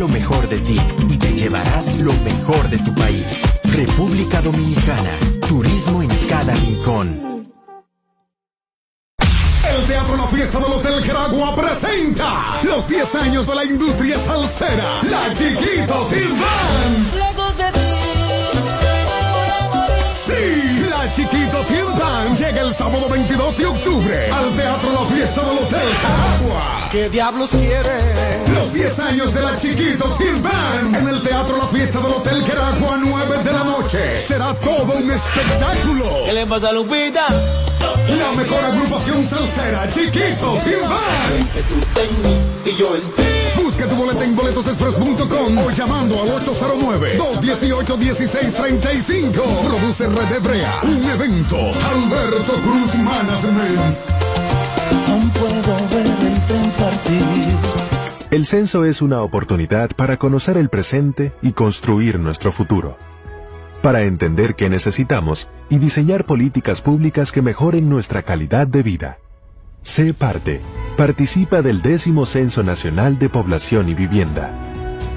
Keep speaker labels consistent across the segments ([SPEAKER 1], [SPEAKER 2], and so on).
[SPEAKER 1] lo mejor de ti y te llevarás lo mejor de tu país. República Dominicana. Turismo en cada rincón.
[SPEAKER 2] El Teatro La Fiesta del Hotel Caragua presenta los 10 años de la industria salsera. La Chiquito Team Sí, la Chiquito llega el sábado 22 de octubre al Teatro La Fiesta del Hotel Caragua.
[SPEAKER 3] ¿Qué diablos quiere?
[SPEAKER 2] Los 10 años de la Chiquito Team Band en el Teatro La Fiesta del Hotel Caragua, 9 de la noche. Será todo un espectáculo.
[SPEAKER 4] ¿Qué le pasa a Lupita?
[SPEAKER 2] La mejor agrupación salsera, Chiquito Team Band.
[SPEAKER 3] Y yo en ti.
[SPEAKER 2] Busca tu boleta en boletosexpress.com o llamando al 809-218-1635. Produce Red Hebrea. Un evento. Alberto Cruz Management.
[SPEAKER 4] Aún puedo ver el tren partir.
[SPEAKER 5] El censo es una oportunidad para conocer el presente y construir nuestro futuro. Para entender qué necesitamos y diseñar políticas públicas que mejoren nuestra calidad de vida. Sé parte. Participa del décimo Censo Nacional de Población y Vivienda.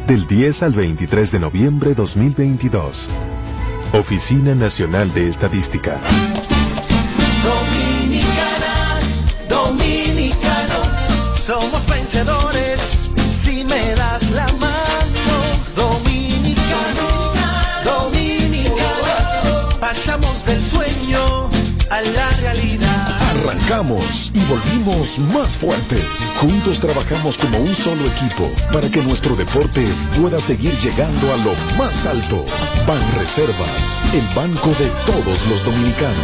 [SPEAKER 5] Del 10 al 23 de noviembre 2022. Oficina Nacional de Estadística.
[SPEAKER 4] Dominicana, dominicano, somos vencedores
[SPEAKER 6] Arrancamos y volvimos más fuertes. Juntos trabajamos como un solo equipo para que nuestro deporte pueda seguir llegando a lo más alto. Ban Reservas, el banco de todos los dominicanos.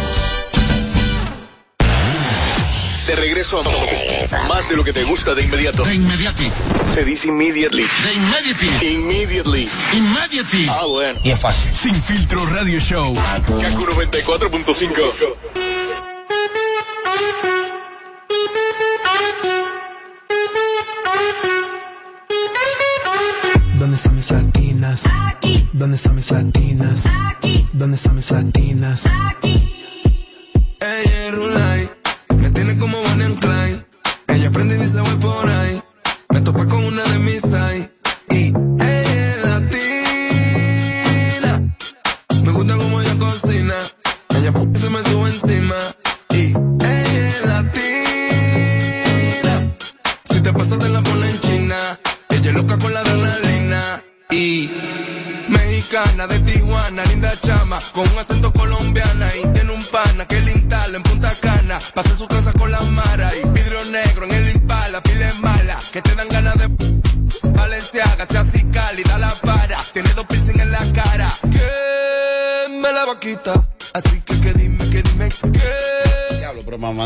[SPEAKER 7] De regreso a más de lo que te gusta de inmediato.
[SPEAKER 8] De inmediati.
[SPEAKER 7] Se dice immediately.
[SPEAKER 8] De inmediati.
[SPEAKER 7] Immediately.
[SPEAKER 8] Immediately.
[SPEAKER 7] Ah, bueno.
[SPEAKER 8] Y es fácil.
[SPEAKER 7] Sin filtro radio show. Kaku 94.5.
[SPEAKER 9] ¿Dónde están mis latinas? Aquí. ¿Dónde están mis latinas? Aquí. ¿Dónde están mis latinas?
[SPEAKER 10] Ella Rulay,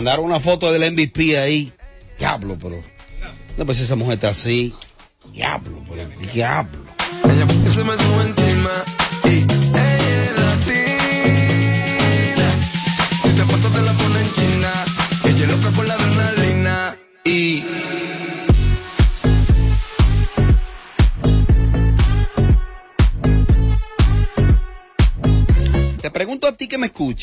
[SPEAKER 11] mandaron una foto del MVP ahí. Diablo, pero. No, pues esa mujer está así. Diablo, pero diablo.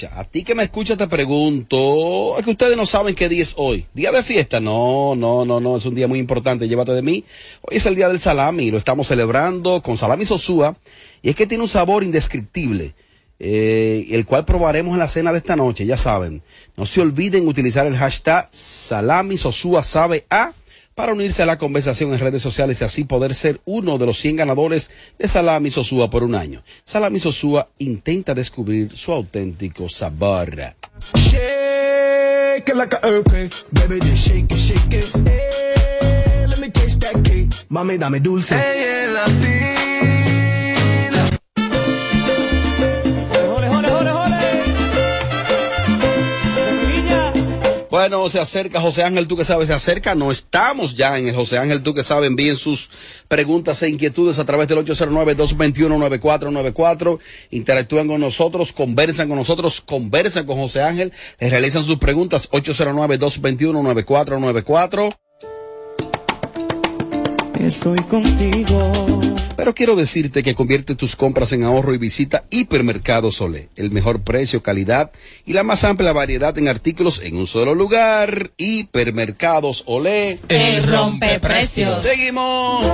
[SPEAKER 11] A ti que me escucha te pregunto, es que ustedes no saben qué día es hoy. ¿Día de fiesta? No, no, no, no, es un día muy importante, llévate de mí. Hoy es el día del salami, lo estamos celebrando con salami sosúa, y es que tiene un sabor indescriptible, eh, el cual probaremos en la cena de esta noche, ya saben. No se olviden utilizar el hashtag salami sosúa sabe a para unirse a la conversación en redes sociales y así poder ser uno de los 100 ganadores de Salami Sosúa por un año. Salami Sosúa intenta descubrir su auténtico sabor.
[SPEAKER 3] Shake it like a
[SPEAKER 11] Bueno, se acerca José Ángel, tú que sabes, se acerca, no estamos ya en el José Ángel, tú que sabes, envíen sus preguntas e inquietudes a través del 809-221-9494, interactúan con nosotros, conversan con nosotros, conversan con José Ángel, les realizan sus preguntas 809-221-9494.
[SPEAKER 4] Estoy contigo.
[SPEAKER 11] Pero quiero decirte que convierte tus compras en ahorro y visita Hipermercado Sole. El mejor precio, calidad y la más amplia variedad en artículos en un solo lugar. Hipermercados Olé.
[SPEAKER 12] El rompeprecios.
[SPEAKER 11] Seguimos.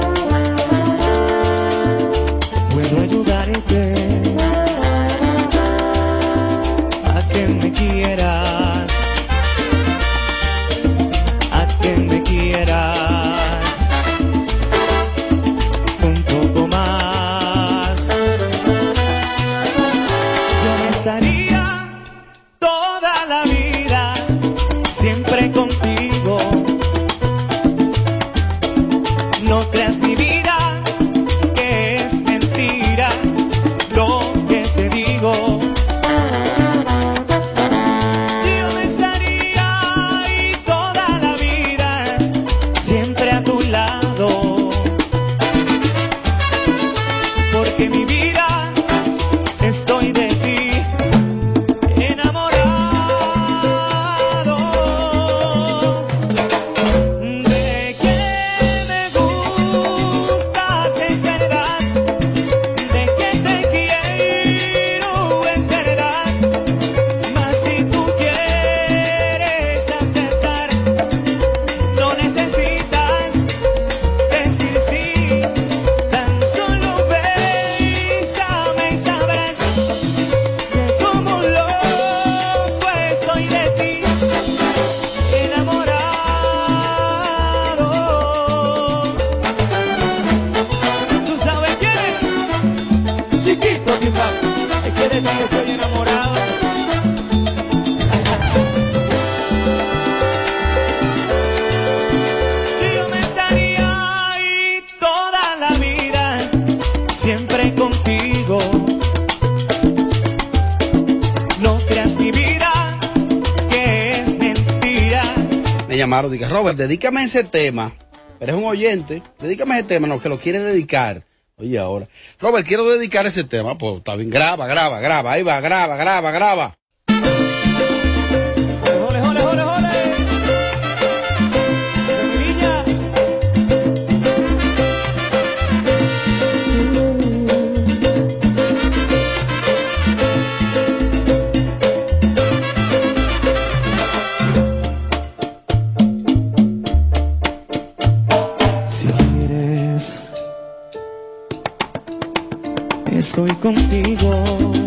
[SPEAKER 11] dedícame ese tema. Eres un oyente, dedícame ese tema, no, que lo quieres dedicar. Oye, ahora. Robert, quiero dedicar ese tema. Pues está bien, graba, graba, graba, ahí va, graba, graba, graba.
[SPEAKER 3] estoy contigo.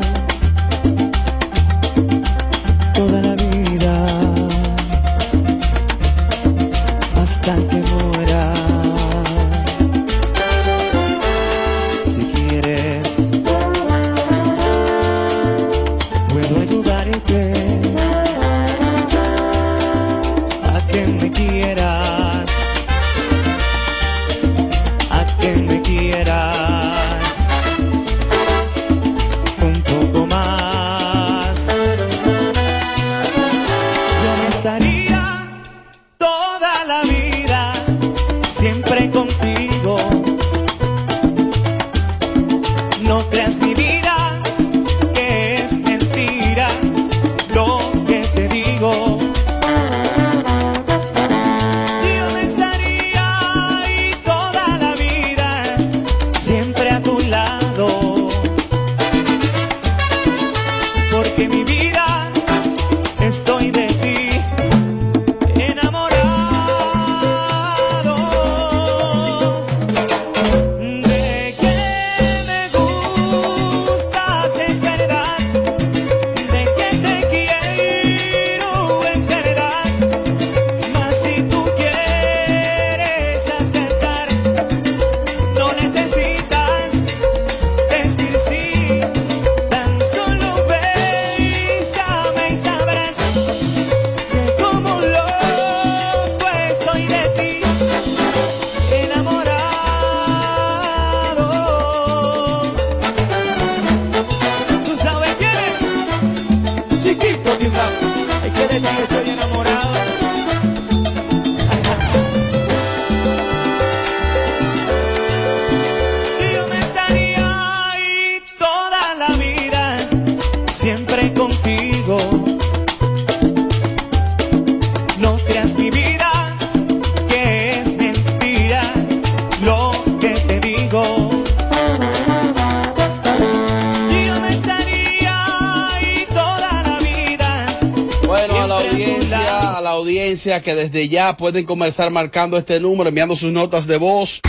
[SPEAKER 11] Pueden comenzar marcando este número, enviando sus notas de voz.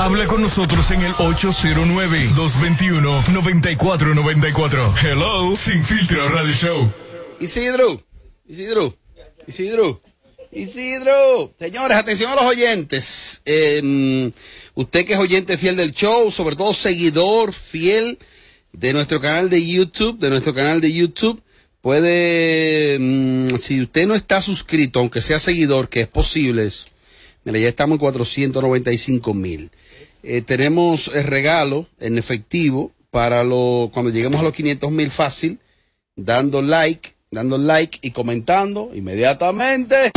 [SPEAKER 7] Hable con nosotros en el 809-221-9494. Hello, Sin Filtro Radio Show.
[SPEAKER 11] Isidro, Isidro, Isidro, Isidro. Señores, atención a los oyentes. Eh, usted que es oyente fiel del show, sobre todo seguidor fiel de nuestro canal de YouTube, de nuestro canal de YouTube, puede, mm, si usted no está suscrito, aunque sea seguidor, que es posible mira, ya estamos en 495 mil. Eh, tenemos el regalo en efectivo para lo, cuando lleguemos a los 500 mil fácil, dando like, dando like y comentando inmediatamente.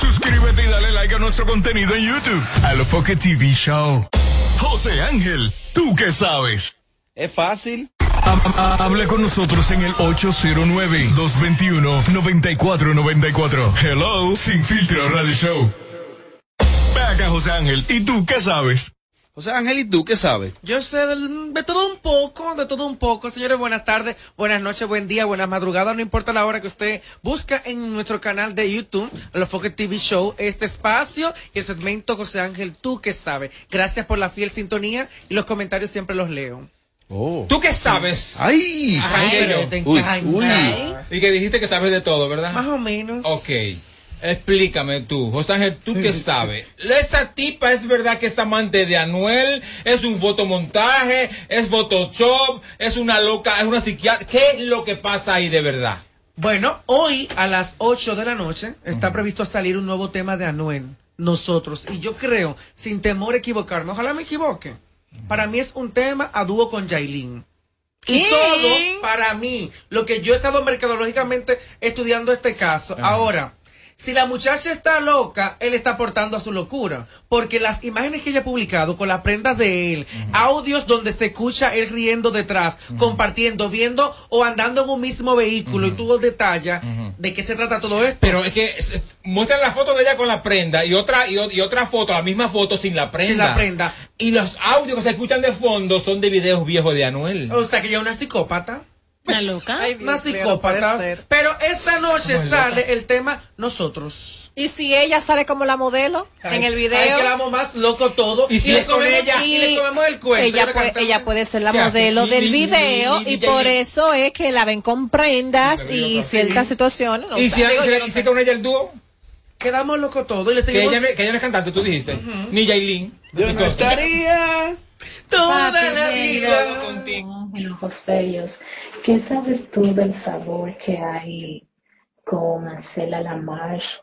[SPEAKER 7] Suscríbete y dale like a nuestro contenido en YouTube. A lo Foque TV Show. José Ángel, ¿tú qué sabes?
[SPEAKER 11] Es fácil.
[SPEAKER 7] Hable con nosotros en el 809-221-9494. Hello, Sin Filtro Radio Show. Ve acá, José Ángel, ¿y tú qué sabes?
[SPEAKER 11] José Ángel, ¿y tú qué sabes?
[SPEAKER 13] Yo sé de, todo un poco, de todo un poco. Señores, buenas tardes, buenas noches, buen día, buenas madrugadas. No importa la hora que usted busca en nuestro canal de YouTube, Los Foques TV Show, este espacio y el segmento José Ángel, tú qué sabes. Gracias por la fiel sintonía y los comentarios siempre los leo.
[SPEAKER 11] Oh.
[SPEAKER 12] ¿Tú qué sabes?
[SPEAKER 11] ¡Ay!
[SPEAKER 12] Arranqué
[SPEAKER 13] Ay,
[SPEAKER 12] yo.
[SPEAKER 13] te
[SPEAKER 11] Uy,
[SPEAKER 13] encanta.
[SPEAKER 11] uy.
[SPEAKER 12] Y que dijiste que sabes de todo, ¿verdad?
[SPEAKER 13] Más o menos.
[SPEAKER 12] Ok. Explícame tú, José Ángel, ¿tú qué sabes? ¿Esa tipa es verdad que es amante de Anuel? ¿Es un fotomontaje? ¿Es Photoshop? ¿Es una loca? ¿Es una psiquiatra? ¿Qué es lo que pasa ahí de verdad?
[SPEAKER 13] Bueno, hoy a las 8 de la noche está previsto salir un nuevo tema de Anuel, nosotros. Y yo creo, sin temor a equivocarme, ojalá me equivoque. Para mí es un tema a dúo con Yailin. Y
[SPEAKER 14] ¿Qué?
[SPEAKER 13] todo para mí, lo que yo he estado mercadológicamente estudiando este caso. Ahora, si la muchacha está loca, él está aportando a su locura. Porque las imágenes que ella ha publicado con las prendas de él, audios donde se escucha él riendo detrás, compartiendo, viendo o andando en un mismo vehículo y tú detallas de qué se trata todo esto.
[SPEAKER 12] Pero es que es- es- muestran la foto de ella con la prenda y otra y, y otra foto, la misma foto sin la prenda.
[SPEAKER 13] Sin la prenda.
[SPEAKER 12] Y los audios que se escuchan de fondo son de videos viejos de Anuel.
[SPEAKER 13] O sea que ella es una psicópata.
[SPEAKER 14] Una loca.
[SPEAKER 13] Una psicópata. Pero esta noche sale el tema Nosotros.
[SPEAKER 15] ¿Y si ella sale como la modelo en el video?
[SPEAKER 13] Ay, que la amo más loco todo.
[SPEAKER 12] Y si
[SPEAKER 13] le
[SPEAKER 12] es con
[SPEAKER 13] comemos-
[SPEAKER 12] ella.
[SPEAKER 13] Y le comemos el cuento.
[SPEAKER 15] ella,
[SPEAKER 13] Y le
[SPEAKER 15] puede,
[SPEAKER 13] cantamos-
[SPEAKER 15] ella puede ser la modelo del video y por eso es que la ven con prendas y ciertas situaciones. no
[SPEAKER 12] ¿Y si, si- y con ella el dúo?
[SPEAKER 13] Quedamos locos todo. Y le
[SPEAKER 12] Que
[SPEAKER 13] seguimos.
[SPEAKER 12] ella, no, que ella no es cantante, tú dijiste. Ni Yailin.
[SPEAKER 11] Yo no estaría
[SPEAKER 13] toda la vida.
[SPEAKER 16] Ojos bellos. ¿Qué sabes tú del sabor que hay con Acela Lamarche,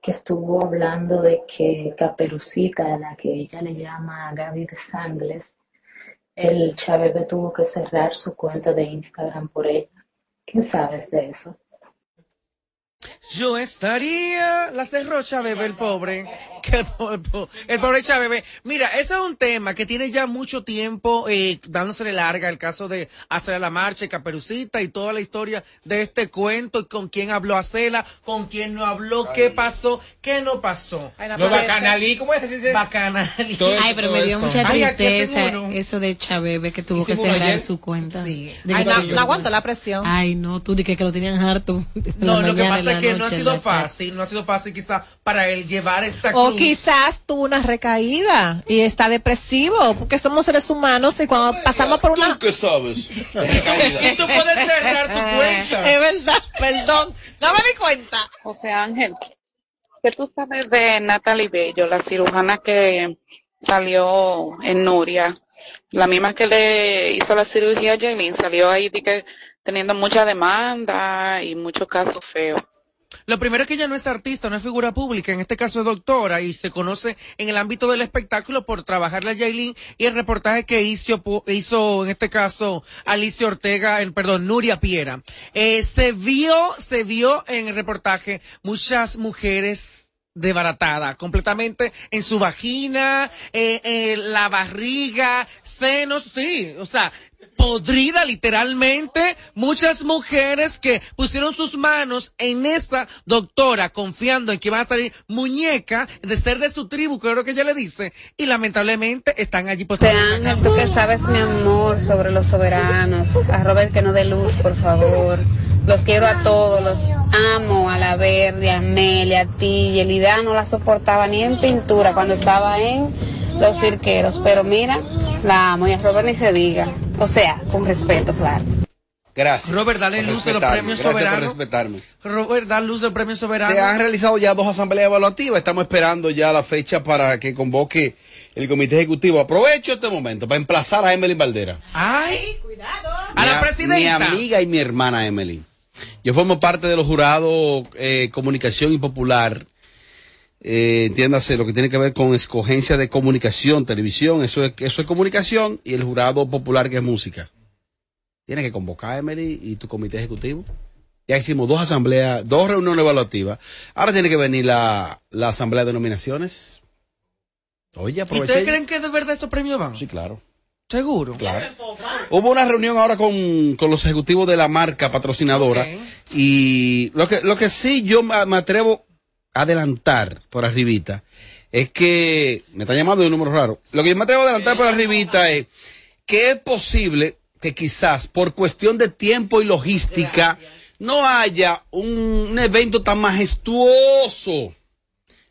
[SPEAKER 16] que estuvo hablando de que Caperucita, a la que ella le llama Gaby de Sangles, el Chabebe tuvo que cerrar su cuenta de Instagram por ella? ¿Qué sabes de eso?
[SPEAKER 13] Yo estaría. Las de Rocha, bebé, el pobre. Que el, po- el po- el pobre Chávez. Mira, ese es un tema que tiene ya mucho tiempo eh, dándosele larga. El caso de hacer la marcha y Caperucita y toda la historia de este cuento. Y con quién habló Acela, con quién no habló, qué pasó, qué no pasó.
[SPEAKER 12] Los bacanalí, ¿cómo es que se dice?
[SPEAKER 13] Bacanalí.
[SPEAKER 12] Todo
[SPEAKER 14] Ay, pero me dio
[SPEAKER 12] eso.
[SPEAKER 14] mucha
[SPEAKER 13] Ay,
[SPEAKER 14] tristeza eso de Chabebe que tuvo que cerrar
[SPEAKER 12] ayer.
[SPEAKER 14] su cuenta.
[SPEAKER 13] Sí.
[SPEAKER 15] Ay, no, no aguanto la presión.
[SPEAKER 14] Ay, no, tú dije que lo tenían harto.
[SPEAKER 13] No, lo que pasa es que no ha sido fácil, no ha sido fácil quizá para él llevar esta
[SPEAKER 15] O
[SPEAKER 13] cruz.
[SPEAKER 15] quizás tuvo una recaída y está depresivo, porque somos seres humanos y cuando pasamos por una...
[SPEAKER 11] ¿Tú qué sabes?
[SPEAKER 13] Y tú puedes cerrar tu cuenta.
[SPEAKER 15] Es verdad, perdón, no me di cuenta.
[SPEAKER 17] José Ángel, ¿qué tú sabes de Natalie Bello, la cirujana que salió en Nuria? La misma que le hizo la cirugía a Jailin, salió ahí de que teniendo mucha demanda y muchos casos feos.
[SPEAKER 13] Lo primero es que ella no es artista, no es figura pública, en este caso es doctora y se conoce en el ámbito del espectáculo por trabajarle a Yailin y el reportaje que hizo, hizo en este caso Alicia Ortega, en, perdón, Nuria Piera. Eh, se vio, se vio en el reportaje muchas mujeres desbaratadas, completamente en su vagina, eh, eh, la barriga, senos, sí, o sea, podrida literalmente, muchas mujeres que pusieron sus manos en esa doctora confiando en que iban a salir muñeca de ser de su tribu, creo que ella le dice, y lamentablemente están allí postradas.
[SPEAKER 17] Ángel, tú que sabes, mi amor, sobre los soberanos. A Robert que no dé luz, por favor.
[SPEAKER 18] Los quiero a todos, los amo, a la Verde, a Amelia, a ti, Yelida no la soportaba ni en pintura cuando estaba en los cirqueros, pero mira, la amo y a Robert ni se diga, o sea, con respeto, claro.
[SPEAKER 11] Gracias.
[SPEAKER 13] Robert, dale luz de los premios
[SPEAKER 11] Gracias
[SPEAKER 13] soberanos.
[SPEAKER 11] por respetarme.
[SPEAKER 13] Robert, da luz del premio soberano.
[SPEAKER 11] Se han realizado ya dos asambleas evaluativas. Estamos esperando ya la fecha para que convoque el comité ejecutivo. Aprovecho este momento para emplazar a Emily Valdera.
[SPEAKER 13] Ay, cuidado. A
[SPEAKER 11] Mi
[SPEAKER 13] la presidenta.
[SPEAKER 11] Mi amiga y mi hermana Emily. Yo formo parte de los jurados eh, Comunicación y Popular. Eh, entiéndase lo que tiene que ver con escogencia de comunicación, televisión, eso es, eso es comunicación, y el jurado popular que es música. Tienes que convocar a Emily y tu comité ejecutivo. Ya hicimos dos asambleas, dos reuniones evaluativas. Ahora tiene que venir la, la asamblea de nominaciones. Oye,
[SPEAKER 13] ¿Y ustedes creen que de verdad estos premios van?
[SPEAKER 11] Sí, claro.
[SPEAKER 13] Seguro.
[SPEAKER 11] Claro. Hubo una reunión ahora con, con los ejecutivos de la marca patrocinadora y lo que, lo que sí yo me atrevo adelantar por arribita es que, me está llamando de un número raro, lo que yo me atrevo a adelantar por arribita es que es posible que quizás por cuestión de tiempo y logística no haya un, un evento tan majestuoso.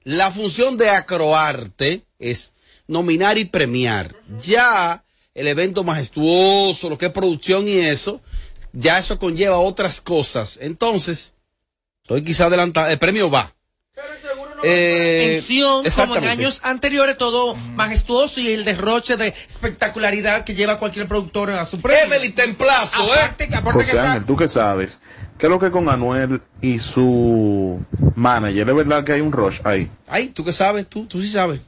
[SPEAKER 11] La función de Acroarte es nominar y premiar. Ya el evento majestuoso, lo que es producción y eso, ya eso conlleva otras cosas. Entonces, estoy quizá adelantado. El premio va. Eh,
[SPEAKER 13] Tensión, como en años anteriores, todo majestuoso y el derroche de espectacularidad que lleva cualquier productor a su premio.
[SPEAKER 11] Emily Templazo,
[SPEAKER 13] aparte, que aparte que
[SPEAKER 19] José
[SPEAKER 13] está-
[SPEAKER 19] Ángel, ¿tú qué sabes? ¿Qué es lo que con Anuel y su manager? ¿Es verdad que hay un rush ahí?
[SPEAKER 11] Ay, ¿tú qué sabes? Tú, tú sí sabes.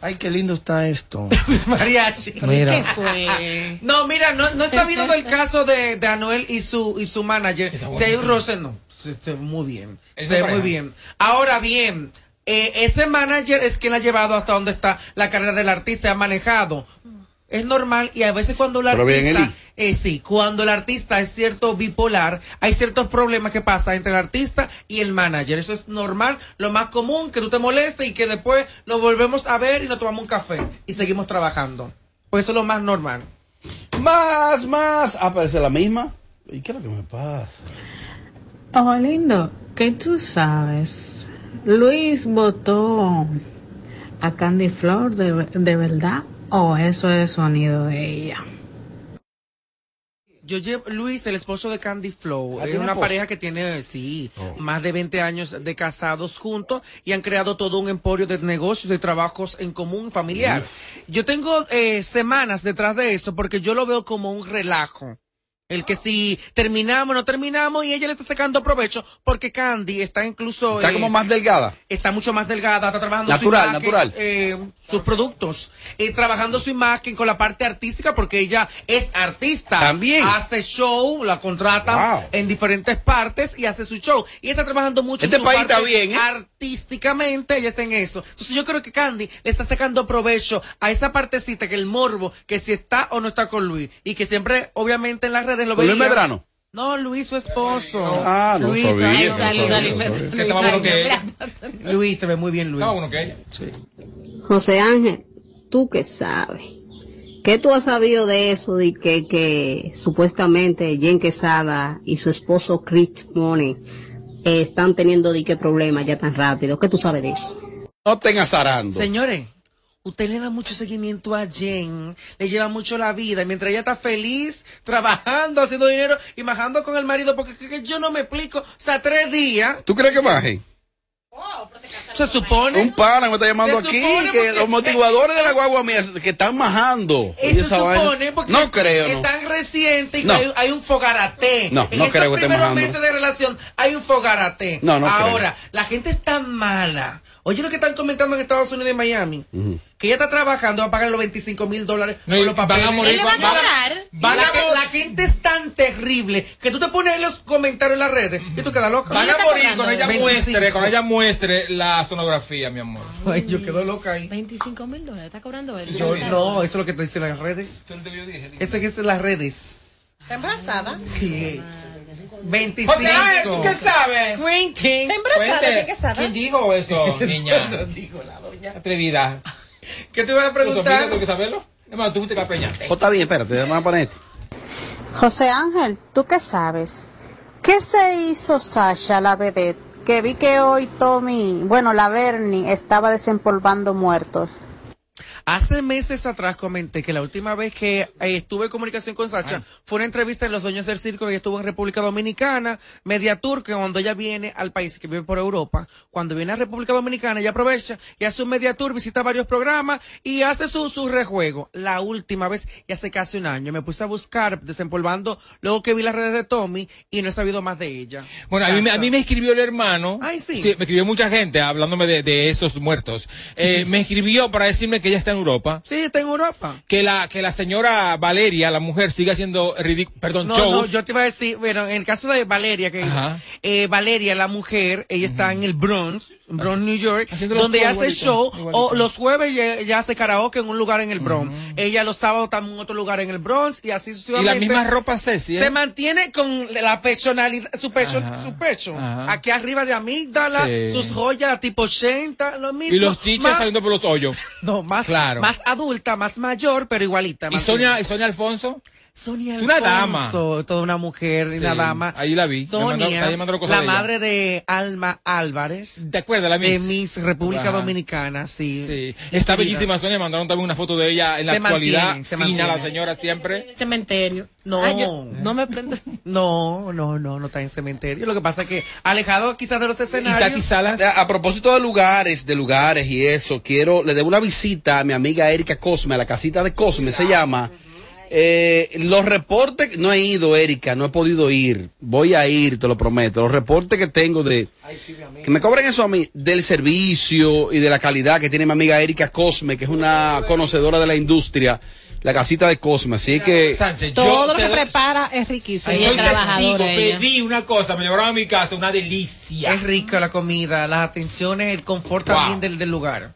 [SPEAKER 20] Ay, qué lindo está esto.
[SPEAKER 13] Mariachi.
[SPEAKER 20] Mira.
[SPEAKER 13] ¿Qué fue? No, mira, no, no he sabido del caso de, de Anuel y su, y su manager. Un roce, no. Se, se- muy bien. Muy bien. Ahora bien, eh, ese manager es quien ha llevado hasta donde está la carrera del artista, ha manejado. Es normal y a veces cuando el
[SPEAKER 11] Pero bien,
[SPEAKER 13] artista, eh, sí, cuando el artista es cierto bipolar, hay ciertos problemas que pasan entre el artista y el manager. Eso es normal, lo más común, que tú te molestes y que después nos volvemos a ver y nos tomamos un café y seguimos trabajando. Pues eso es lo más normal.
[SPEAKER 11] Más, más. Ah, parece la misma. ¿Y qué es lo que me pasa?
[SPEAKER 21] Ojo lindo, ¿qué tú sabes? Luis votó a Candy Flor de, de verdad o eso es sonido de ella.
[SPEAKER 13] Yo llevo, Luis, el esposo de Candy Flow,
[SPEAKER 21] Ah,
[SPEAKER 13] es
[SPEAKER 21] ¿tiene
[SPEAKER 13] una
[SPEAKER 21] esposo?
[SPEAKER 13] pareja que tiene, sí,
[SPEAKER 11] Oh.
[SPEAKER 13] más de 20 años de casados juntos y han creado todo un emporio de negocios, de trabajos en común familiar. Yo tengo eh, semanas detrás de eso porque yo lo veo como un relajo. El que si terminamos, no terminamos y ella le está sacando provecho porque Candy está incluso...
[SPEAKER 11] Está
[SPEAKER 13] eh,
[SPEAKER 11] como más delgada.
[SPEAKER 13] está mucho más delgada, está trabajando
[SPEAKER 11] Natural,
[SPEAKER 13] su imagen,
[SPEAKER 11] natural.
[SPEAKER 13] eh, sus productos, y trabajando su imagen con la parte artística porque ella es artista.
[SPEAKER 11] También.
[SPEAKER 13] Hace show, la contratan
[SPEAKER 11] Wow.
[SPEAKER 13] en diferentes partes y hace su show. Y está trabajando mucho
[SPEAKER 11] Este
[SPEAKER 13] su
[SPEAKER 11] país
[SPEAKER 13] parte
[SPEAKER 11] está bien, ¿eh?
[SPEAKER 13] Artísticamente, ella está en eso. Entonces yo creo que Candy le está sacando provecho a esa partecita que el morbo, que si está o no está con Luis, y que siempre, obviamente en las redes lo
[SPEAKER 11] ¿Con Luis
[SPEAKER 13] veía.
[SPEAKER 11] Medrano?
[SPEAKER 13] No, Luis, su esposo.
[SPEAKER 11] Ah, no
[SPEAKER 13] Luis,
[SPEAKER 11] sabía,
[SPEAKER 13] ay,
[SPEAKER 11] no sabía,
[SPEAKER 13] Luis
[SPEAKER 11] no
[SPEAKER 13] Medrano.
[SPEAKER 11] sabía.
[SPEAKER 12] Que estaba bueno que ella.
[SPEAKER 13] Luis, se ve muy bien Luis.
[SPEAKER 12] Estaba bueno que ella.
[SPEAKER 22] José Ángel, tú que sabes. ¿Qué tú has sabido de eso de que, que supuestamente Jen Quesada y su esposo Chris Money eh, están teniendo de qué problemas ya tan rápido? ¿Qué tú sabes de eso?
[SPEAKER 11] No estén azarando.
[SPEAKER 13] Señores, usted le da mucho seguimiento a Jen, le lleva mucho la vida, y mientras ella está feliz, trabajando, haciendo dinero y majando con el marido, porque que- que yo no me explico, o sea, tres días,
[SPEAKER 11] ¿Tú crees que baje?
[SPEAKER 13] Se supone...
[SPEAKER 11] Un pana me está llamando aquí que los motivadores de la guagua mía que están majando. Esa
[SPEAKER 13] supone porque
[SPEAKER 11] No creo,
[SPEAKER 13] es
[SPEAKER 11] no.
[SPEAKER 13] tan reciente y que
[SPEAKER 11] No.
[SPEAKER 13] hay, hay un fogarate.
[SPEAKER 11] No,
[SPEAKER 13] en
[SPEAKER 11] no
[SPEAKER 13] estos
[SPEAKER 11] creo que esté
[SPEAKER 13] primeros
[SPEAKER 11] majando.
[SPEAKER 13] meses de relación hay un fogarate.
[SPEAKER 11] No, no
[SPEAKER 13] Ahora, la gente es tan mala. Oye lo que están comentando en Estados Unidos y en Miami. Que ella está trabajando, va a pagar los 25 mil dólares
[SPEAKER 12] No,
[SPEAKER 13] los papeles.
[SPEAKER 12] van a morir
[SPEAKER 13] a
[SPEAKER 12] van a- van
[SPEAKER 13] la,
[SPEAKER 12] a
[SPEAKER 13] la gente es tan terrible que tú te pones en los comentarios en las redes y tú quedas loca.
[SPEAKER 12] Van a morir cuando ella
[SPEAKER 13] 25.
[SPEAKER 12] muestre, cuando ella muestre la sonografía, mi amor.
[SPEAKER 13] Ay, yo quedo loca ahí.
[SPEAKER 14] 25 mil dólares, está cobrando él.
[SPEAKER 13] No, eso es lo que te dicen las redes. Eso que es en las redes.
[SPEAKER 15] ¿Está embarazada?
[SPEAKER 13] Sí. 25.
[SPEAKER 12] José Ángel, ¿tú qué sabes?
[SPEAKER 13] Quentin.
[SPEAKER 15] ¿Está embarazada?
[SPEAKER 12] Cuente.
[SPEAKER 15] ¿De qué sabe?
[SPEAKER 12] ¿Quién dijo eso, niña?
[SPEAKER 13] Lo dijo la doña.
[SPEAKER 12] Atrevida.
[SPEAKER 13] ¿Qué te iba a
[SPEAKER 12] ¿Tu sobrina
[SPEAKER 13] preguntar?
[SPEAKER 12] tuvo que saberlo? Hermano, tú fuiste capeñate.
[SPEAKER 11] Oh, está bien, espérate, vamos a poner.
[SPEAKER 23] José Ángel, ¿tú qué sabes?
[SPEAKER 21] ¿Qué se hizo Sasha, la vedette? Que vi que hoy Tommy, bueno, la Bernie estaba desempolvando muertos.
[SPEAKER 13] Hace meses atrás comenté que la última vez que eh, estuve en comunicación con Sacha fue una entrevista en Los Dueños del Circo que estuvo en República Dominicana, media que cuando ella viene al país, que vive por Europa, cuando viene a República Dominicana, ella aprovecha y hace un media tour, visita varios programas y hace su, su rejuego. La última vez, y hace casi un año, me puse a buscar, desempolvando, luego que vi las redes de Tommy y no he sabido más de ella.
[SPEAKER 12] Bueno, a mí, me- a mí me escribió el hermano.
[SPEAKER 13] Ay, sí.
[SPEAKER 12] me escribió mucha gente hablándome de, de esos muertos. Eh, me escribió para decirme que ella está en Europa.
[SPEAKER 13] Sí, está en Europa.
[SPEAKER 12] Que la, que la señora Valeria, la mujer, sigue haciendo ridículo, perdón,
[SPEAKER 13] No,
[SPEAKER 12] shows.
[SPEAKER 13] no, yo te iba a decir, bueno, en el caso de Valeria, que eh, Valeria, la mujer, ella está en el Bronx, Bronx, New York,
[SPEAKER 12] Haciendo
[SPEAKER 13] donde hace show, o los jueves ya, ya hace karaoke en un lugar en el Bronx. Ella los sábados también en otro lugar en el Bronx, y así
[SPEAKER 12] y
[SPEAKER 13] sucesivamente.
[SPEAKER 12] la misma ropa ¿eh?
[SPEAKER 13] Se mantiene con la pechonalidad, su pecho,
[SPEAKER 12] Ajá,
[SPEAKER 13] su pecho.
[SPEAKER 12] ajá.
[SPEAKER 13] Aquí arriba de amígdala,
[SPEAKER 12] Sí.
[SPEAKER 13] sus joyas tipo 80, lo mismo.
[SPEAKER 12] Y los chiches
[SPEAKER 13] Más-
[SPEAKER 12] saliendo por los hoyos.
[SPEAKER 13] No, más,
[SPEAKER 12] Claro.
[SPEAKER 13] más adulta, más mayor, pero igualita.
[SPEAKER 12] ¿Y
[SPEAKER 13] más
[SPEAKER 12] Sonia, y Sonia Alfonso?
[SPEAKER 13] Sonia
[SPEAKER 12] Es una dama.
[SPEAKER 13] Alfonso, Toda una mujer y
[SPEAKER 12] Sí,
[SPEAKER 13] una dama.
[SPEAKER 12] ahí la vi. Mandó-
[SPEAKER 13] Sonia,
[SPEAKER 12] mandó cosas
[SPEAKER 13] la
[SPEAKER 12] de
[SPEAKER 13] madre de Alma Álvarez.
[SPEAKER 12] ¿Te acuerdas la
[SPEAKER 13] De
[SPEAKER 12] Miss?
[SPEAKER 13] Miss República
[SPEAKER 12] Ajá.
[SPEAKER 13] Dominicana, sí.
[SPEAKER 12] Sí. Está bellísima Sonia, mandaron también una foto de ella en la
[SPEAKER 13] Se
[SPEAKER 12] actualidad.
[SPEAKER 13] mantiene,
[SPEAKER 12] Fina la señora siempre.
[SPEAKER 15] Cementerio.
[SPEAKER 13] No,
[SPEAKER 15] Ay, yo- no me prende.
[SPEAKER 13] no, no, no, no está en cementerio. Lo que pasa es que alejado quizás de los escenarios.
[SPEAKER 12] Salas?
[SPEAKER 11] A, a propósito de lugares, de lugares y eso, quiero, le debo una visita a mi amiga Erika Cosme, a la casita de Cosme, se llama. Eh, los reportes, no he ido, Erika, no he podido ir. Voy a ir, te lo prometo. Los reportes que tengo de, que me cobren eso a mí, del servicio y de la calidad que tiene mi amiga Erika Cosme, que es una conocedora de la industria, la casita de Cosme. Así que,
[SPEAKER 12] Sánchez,
[SPEAKER 15] Todo lo que
[SPEAKER 12] doy-
[SPEAKER 15] prepara es riquísimo.
[SPEAKER 12] soy testigo,
[SPEAKER 15] ella.
[SPEAKER 12] pedí una cosa, me llevaron a mi casa, una delicia.
[SPEAKER 13] Es rica la comida, las atenciones, el confort
[SPEAKER 12] Wow.
[SPEAKER 13] también del, del lugar.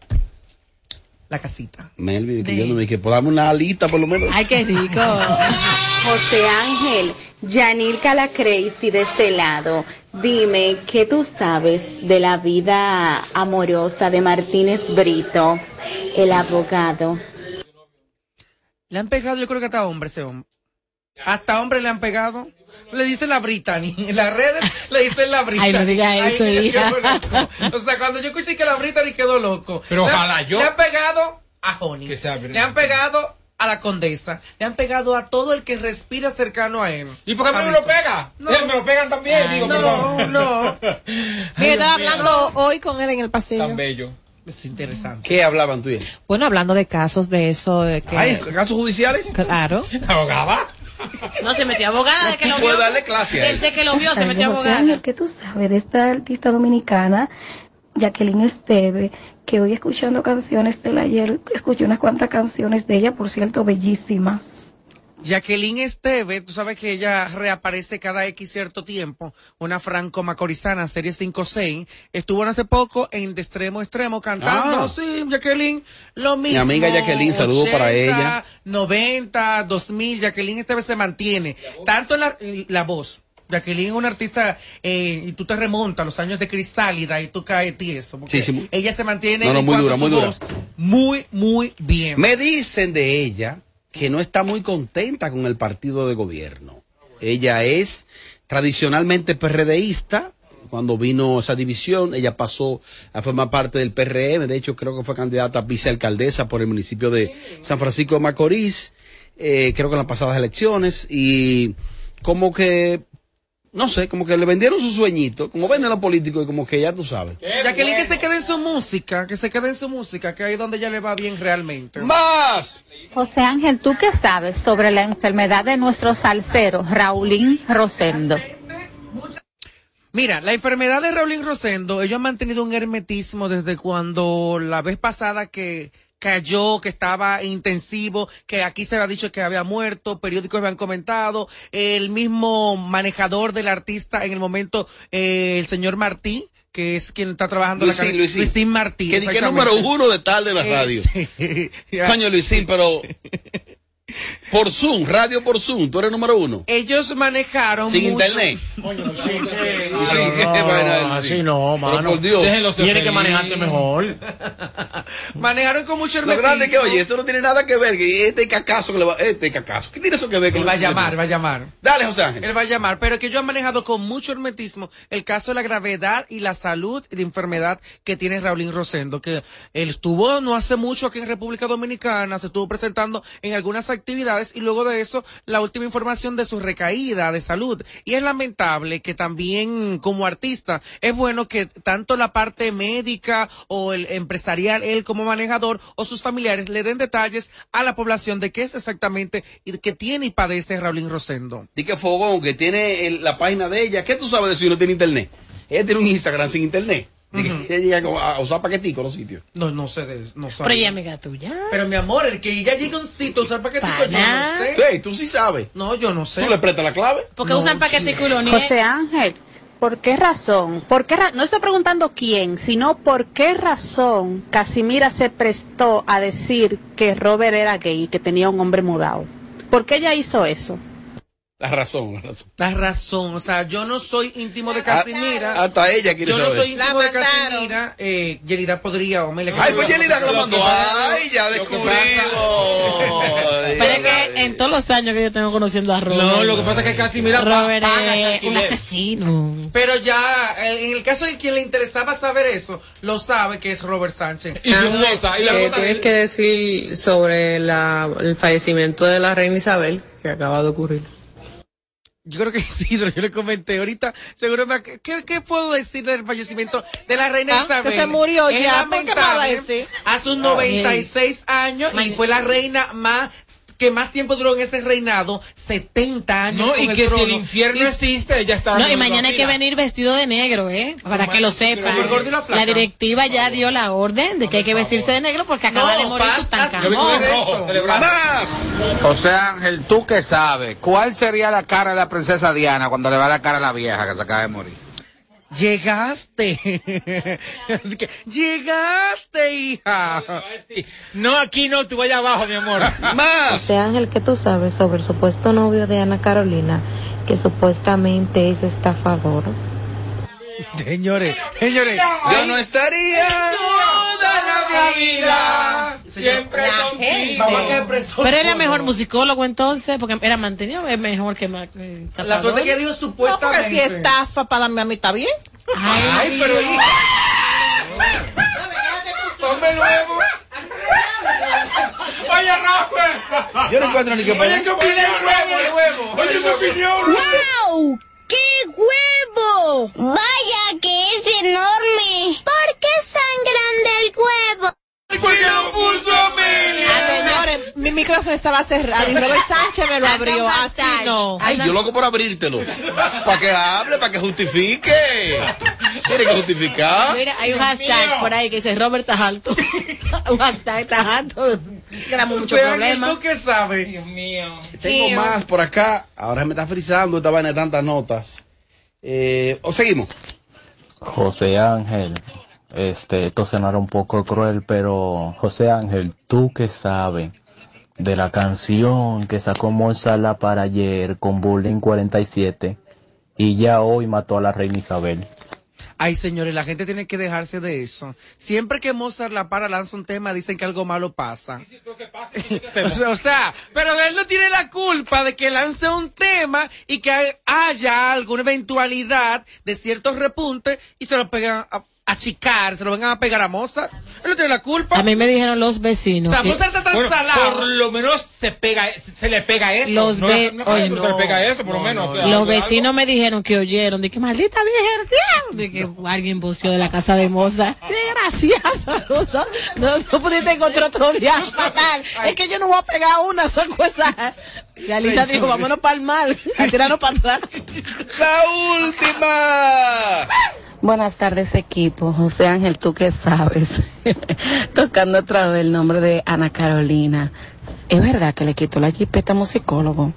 [SPEAKER 13] La casita.
[SPEAKER 11] Melvin, que podamos una alita por lo menos.
[SPEAKER 15] Ay, qué rico.
[SPEAKER 24] José Ángel, Yanil Calacreisti de este lado, dime, ¿qué tú sabes de la vida amorosa de Martínez Brito, el abogado?
[SPEAKER 13] Le han pegado, yo creo que hasta hombre ese hombre. Hasta hombre le han pegado. Le dicen la Brittany. En las redes le dicen la Brittany.
[SPEAKER 15] Ay, no diga eso,
[SPEAKER 13] Ay,
[SPEAKER 15] hija.
[SPEAKER 13] O sea, cuando yo escuché que la Brittany quedó loco.
[SPEAKER 12] Pero
[SPEAKER 13] Le han-
[SPEAKER 12] ojalá yo-
[SPEAKER 13] Le han pegado a Honey.
[SPEAKER 12] Que sea
[SPEAKER 13] Le han pegado a la condesa. Le han pegado a todo el que respira cercano a él.
[SPEAKER 12] ¿Y por qué a mí me lo pega?
[SPEAKER 13] No.
[SPEAKER 12] Me lo pegan también,
[SPEAKER 13] Ay,
[SPEAKER 12] digo,
[SPEAKER 13] no,
[SPEAKER 12] perdón.
[SPEAKER 13] no.
[SPEAKER 15] Mira, estaba hablando hoy con él en el pasillo.
[SPEAKER 12] Tan bello.
[SPEAKER 13] Es interesante.
[SPEAKER 11] ¿qué hablaban tú y él?
[SPEAKER 15] Bueno, hablando de casos de eso, de que...
[SPEAKER 11] ¿Hay casos judiciales?
[SPEAKER 15] Claro.
[SPEAKER 12] ¿Abogada?
[SPEAKER 15] No, se metió abogada desde que lo vio.
[SPEAKER 11] darle clase a él.
[SPEAKER 15] Desde que lo vio se metió abogada.
[SPEAKER 16] ¿qué tú sabes de esta artista dominicana, Jacqueline Esteve, que hoy escuchando canciones de la ayer, escuché unas cuantas canciones de ella, por cierto, bellísimas.
[SPEAKER 13] Jacqueline Esteve, tú sabes que ella reaparece cada X cierto tiempo, una franco-macorizana, serie 5-6, estuvo hace poco en De Extremo Extremo cantando,
[SPEAKER 11] Ah.
[SPEAKER 13] sí, Jacqueline, lo mismo.
[SPEAKER 11] amiga Jacqueline, saludo para ella.
[SPEAKER 13] 90, 2000, Jacqueline Esteve se mantiene, tanto en la, la voz. Jacqueline es una artista, eh, y tú te remontas a los años de Crisálida y tú caes tieso. porque
[SPEAKER 11] Sí, sí,
[SPEAKER 13] ella se mantiene
[SPEAKER 11] No, no,
[SPEAKER 13] en
[SPEAKER 11] muy dura, muy dura.
[SPEAKER 13] muy, muy bien.
[SPEAKER 11] Me dicen de ella que no está muy contenta con el partido de gobierno. Ella es tradicionalmente PRDista. Cuando vino esa división, ella pasó a formar parte del PRM. De hecho, creo que fue candidata a vicealcaldesa por el municipio de San Francisco de Macorís. eh, creo que en las pasadas elecciones. Y como que, no sé, como que le vendieron su sueñito. Como venden los políticos y como que ya tú sabes.
[SPEAKER 13] Jacqueline que se quede en su música, que se quede en su música, que ahí es donde ella le va bien realmente.
[SPEAKER 11] ¡Más!
[SPEAKER 24] José Ángel, ¿tú qué sabes sobre la enfermedad de nuestro salsero, Raulín Rosendo?
[SPEAKER 13] Mira, la enfermedad de Raulín Rosendo, ellos han mantenido un hermetismo desde cuando la vez pasada que cayó, que estaba intensivo, que aquí se había dicho que había muerto, periódicos habían comentado, el mismo manejador del artista en el momento, eh, el señor Martí, que es quien está trabajando
[SPEAKER 11] Luisín,
[SPEAKER 13] la
[SPEAKER 11] Luisín.
[SPEAKER 13] Luisín Martí.
[SPEAKER 11] Que número uno de tal de la
[SPEAKER 13] Eh,
[SPEAKER 11] radio. Coño, Luisín, pero Por Zoom, radio por Zoom, tú eres número uno.
[SPEAKER 13] Ellos manejaron
[SPEAKER 11] Sin
[SPEAKER 13] mucho-
[SPEAKER 11] internet. Sí, qué
[SPEAKER 25] no, así
[SPEAKER 11] sí.
[SPEAKER 25] no,
[SPEAKER 11] Pero
[SPEAKER 25] mano.
[SPEAKER 11] por Dios.
[SPEAKER 25] Tiene que manejarte mejor.
[SPEAKER 13] Manejaron con mucho
[SPEAKER 11] Lo grande es que, oye, esto no tiene nada que ver, que este cacazo que le va, este cacazo. ¿Qué tiene eso que ver con
[SPEAKER 13] Él va a
[SPEAKER 11] el-
[SPEAKER 13] llamar, va a llamar.
[SPEAKER 11] Dale, José Ángel.
[SPEAKER 13] Él va a llamar, pero que yo han manejado con mucho hermetismo el caso de la gravedad y la salud y la enfermedad que tiene Raulín Rosendo, que él estuvo no hace mucho aquí en República Dominicana, se estuvo presentando en algunas actividades y luego de eso la última información de su recaída de salud. Y es lamentable que también como artista es bueno que tanto la parte médica o el empresarial, él como manejador o sus familiares le den detalles a la población de qué es exactamente y que tiene y padece Raulín Rosendo.
[SPEAKER 11] Di que Fogón, que tiene el- la página de ella. ¿Qué tú sabes de si no tiene internet? Ella tiene un Instagram sin internet. Di que ella llega como a usar paquetico los sitios.
[SPEAKER 13] No, no sé de. No
[SPEAKER 15] Pero ella amiga tuya.
[SPEAKER 13] Pero mi amor, el que ella llega a un sitio a usar paquetico, yo no sé.
[SPEAKER 11] Sí, tú sí sabes.
[SPEAKER 13] No, yo no sé.
[SPEAKER 11] ¿Tú le prestas la clave?
[SPEAKER 15] Porque usan paquetico y.
[SPEAKER 24] José Ángel, ¿por qué razón? ¿Por qué ra- no estoy preguntando quién, sino por qué razón Casimira se prestó a decir que Robert era gay y que tenía un hombre mudado. ¿Por qué ella hizo eso?
[SPEAKER 11] La razón, la razón.
[SPEAKER 13] La razón, o sea, yo no soy íntimo de Casimira.
[SPEAKER 11] Hasta ella quiere
[SPEAKER 13] Yo no
[SPEAKER 11] saber.
[SPEAKER 13] soy íntimo de Casimira. Eh, Yelida podría, o me le
[SPEAKER 11] Ay, fue Yelida que lo mandó. Ay, ya descubrimos.
[SPEAKER 15] Pero es que en todos los años que yo tengo conociendo a Robert.
[SPEAKER 12] No, lo que pasa es que Casimira
[SPEAKER 15] Robert es un asesino.
[SPEAKER 13] Pero ya, eh, en el caso de quien le interesaba saber eso, lo sabe que es Robert Sánchez.
[SPEAKER 12] Y su y la
[SPEAKER 26] Eh, tienes que decir sobre la, el fallecimiento de la reina Isabel que acaba de ocurrir.
[SPEAKER 13] Yo creo que Isidro, yo le comenté ahorita, seguro me... ¿Qué, qué puedo decir del fallecimiento de la reina
[SPEAKER 15] Ah,
[SPEAKER 13] Isabel?
[SPEAKER 15] que se murió
[SPEAKER 13] Es
[SPEAKER 15] ya, ¿por qué me va a
[SPEAKER 13] lamentable. A sus 96 años y fue la reina más que más tiempo duró en ese reinado, 70 años.
[SPEAKER 12] No,
[SPEAKER 13] con
[SPEAKER 12] y
[SPEAKER 13] el
[SPEAKER 12] que si el infierno existe, ella está.
[SPEAKER 15] No, y mañana hay que venir vestido de negro, ¿eh? Para que lo sepan.
[SPEAKER 13] y la
[SPEAKER 15] directiva ya dio la orden de que hay que vestirse de negro porque acaba
[SPEAKER 13] No,
[SPEAKER 15] de morir.
[SPEAKER 11] ¡Más!
[SPEAKER 27] José Ángel, tú que sabes, ¿cuál sería la cara de la princesa Diana cuando le va la cara a la vieja que se acaba de morir?
[SPEAKER 13] Llegaste. Así que, llegaste, hija.
[SPEAKER 12] No, aquí no, tú vaya abajo, mi amor.
[SPEAKER 11] ¡Más!
[SPEAKER 23] José Ángel, ¿qué tú sabes sobre el supuesto novio de Ana Carolina que supuestamente es estafador?
[SPEAKER 13] Señores, señores.
[SPEAKER 11] Yo no estaría.
[SPEAKER 13] Toda la vida.
[SPEAKER 12] Siempre contigo.
[SPEAKER 13] Vamos a que preso-
[SPEAKER 15] Pero era mejor musicólogo entonces, porque era mantenido, es mejor que eh,
[SPEAKER 13] La suerte que dijo
[SPEAKER 15] No,
[SPEAKER 13] supuestamente.
[SPEAKER 15] porque si estafa para darme a mí está bien.
[SPEAKER 13] Ay, pero Ponme luego. Oye, Rafael.
[SPEAKER 11] Yo no encuentro ni que
[SPEAKER 13] Oye, ¿qué opinión luego, luego? Oye, ¿qué opinión
[SPEAKER 28] ¡Wow! ¡Qué huevo! Vaya que es enorme. ¿Por qué es tan grande el huevo?
[SPEAKER 13] ¿Por qué lo puso Amelia?
[SPEAKER 15] Ah, señores, mi micrófono estaba cerrado y Robert Sánchez me lo abrió. Así no.
[SPEAKER 11] Ay, yo loco por abrírtelo. Para que hable, para que justifique. Tiene que justificar.
[SPEAKER 15] Mira, hay un hashtag por ahí que dice Robert estás alto. un hashtag estás alto. Muchos problemas.
[SPEAKER 13] ¿tú qué sabes?
[SPEAKER 12] Dios mío.
[SPEAKER 11] Tengo más por acá. Ahora me está frizando esta vaina de tantas notas. Eh, o seguimos.
[SPEAKER 29] José Ángel, este, esto sonará un poco cruel, pero José Ángel, tú que sabes de la canción que sacó Mozart para ayer con Bullying 47 y ya hoy mató a la reina Isabel.
[SPEAKER 13] Ay, señores, la gente tiene que dejarse de eso. Siempre que Mozart la para lanza un tema, dicen que algo malo pasa. o, sea, o sea, pero él no tiene la culpa de que lance un tema y que haya alguna eventualidad de ciertos repuntes y se lo pegan a, a chicar, se lo vengan a pegar a Mozart. Él no tiene la culpa.
[SPEAKER 15] A mí me dijeron los
[SPEAKER 13] O
[SPEAKER 15] vecinos.
[SPEAKER 13] sea,
[SPEAKER 15] que-
[SPEAKER 13] Mozart está tan
[SPEAKER 12] Bueno,
[SPEAKER 13] salado.
[SPEAKER 12] por lo menos se pega, se le pega eso.
[SPEAKER 15] Los
[SPEAKER 12] no,
[SPEAKER 15] ve-
[SPEAKER 12] no,
[SPEAKER 15] oye,
[SPEAKER 12] no,
[SPEAKER 15] no.
[SPEAKER 12] se le pega eso, por lo menos. o sea,
[SPEAKER 15] Los
[SPEAKER 12] algo-
[SPEAKER 15] vecinos me dijeron que oyeron de que maldita vieja de que alguien buceó de la casa de Moza. Desgraciada, no, no, no pudiste encontrar otro día fatal. Es que yo no voy a pegar una, son cosas. Y Alisa dijo, vámonos para el mal, a tirarnos para atrás.
[SPEAKER 11] La última.
[SPEAKER 16] Buenas tardes equipo, José Ángel, tú qué sabes, tocando otra vez el nombre de Ana Carolina. ¿Es verdad que le quitó la jipeta a musicólogo?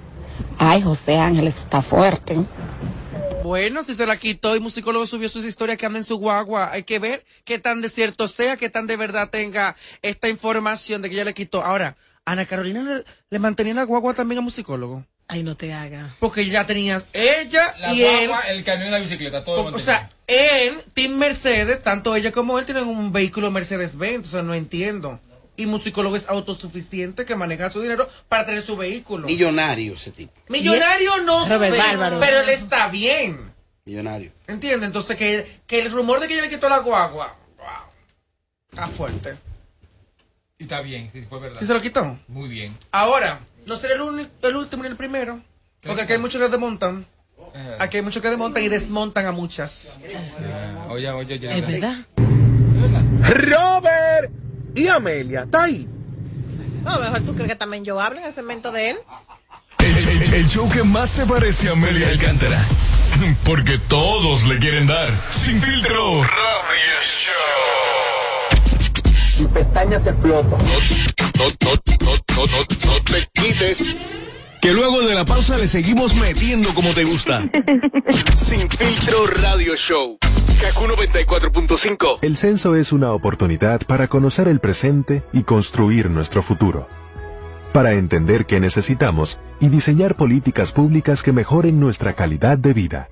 [SPEAKER 16] Ay, José Ángel, eso está fuerte.
[SPEAKER 13] Bueno, si se la quitó y musicólogo subió sus historias que anda en su guagua, hay que ver qué tan de cierto sea, qué tan de verdad tenga esta información de que ella le quitó. Ahora, Ana Carolina le, le mantenía la guagua también a musicólogo.
[SPEAKER 15] Ay, no te haga.
[SPEAKER 13] Porque ya tenía ella
[SPEAKER 12] La
[SPEAKER 13] y
[SPEAKER 12] guagua,
[SPEAKER 13] él.
[SPEAKER 12] el camión y la bicicleta, todo lo
[SPEAKER 13] O sea, él, Team Mercedes, tanto ella como él tienen un vehículo Mercedes-Benz, o sea, no entiendo. Y musicólogo es autosuficiente que maneja su dinero para tener su vehículo.
[SPEAKER 11] Millonario ese tipo.
[SPEAKER 13] Millonario no
[SPEAKER 15] Robert
[SPEAKER 13] sé,
[SPEAKER 15] Bárbaro.
[SPEAKER 13] pero él está bien.
[SPEAKER 11] Millonario.
[SPEAKER 13] ¿Entiendes? Entonces, que, que el rumor de que ella le quitó la guagua, wow, está fuerte.
[SPEAKER 12] Y está bien, sí, fue verdad.
[SPEAKER 13] ¿Sí se lo quitó?
[SPEAKER 12] Muy bien.
[SPEAKER 13] Ahora, no será el, uni- el último ni el primero. Porque aquí hay muchos que desmontan.
[SPEAKER 12] Eh.
[SPEAKER 13] Aquí hay muchos que desmontan y desmontan a muchas.
[SPEAKER 12] Oye, oye, oye.
[SPEAKER 15] Es verdad.
[SPEAKER 25] Robert y Amelia, ¿está ahí?
[SPEAKER 30] No, mejor tú crees que también yo hablo en el segmento de él.
[SPEAKER 7] El, el- el show que más se parece a Amelia Alcántara. Porque todos le quieren dar. Sin filtro. Radio Show.
[SPEAKER 25] Si pestañas te exploto.
[SPEAKER 7] No, no, no, no, no, no te quites. Que luego de la pausa le seguimos metiendo como te gusta. Sin filtro Radio Show. Kaku 94.5.
[SPEAKER 5] El censo es una oportunidad para conocer el presente y construir nuestro futuro. Para entender qué necesitamos y diseñar políticas públicas que mejoren nuestra calidad de vida.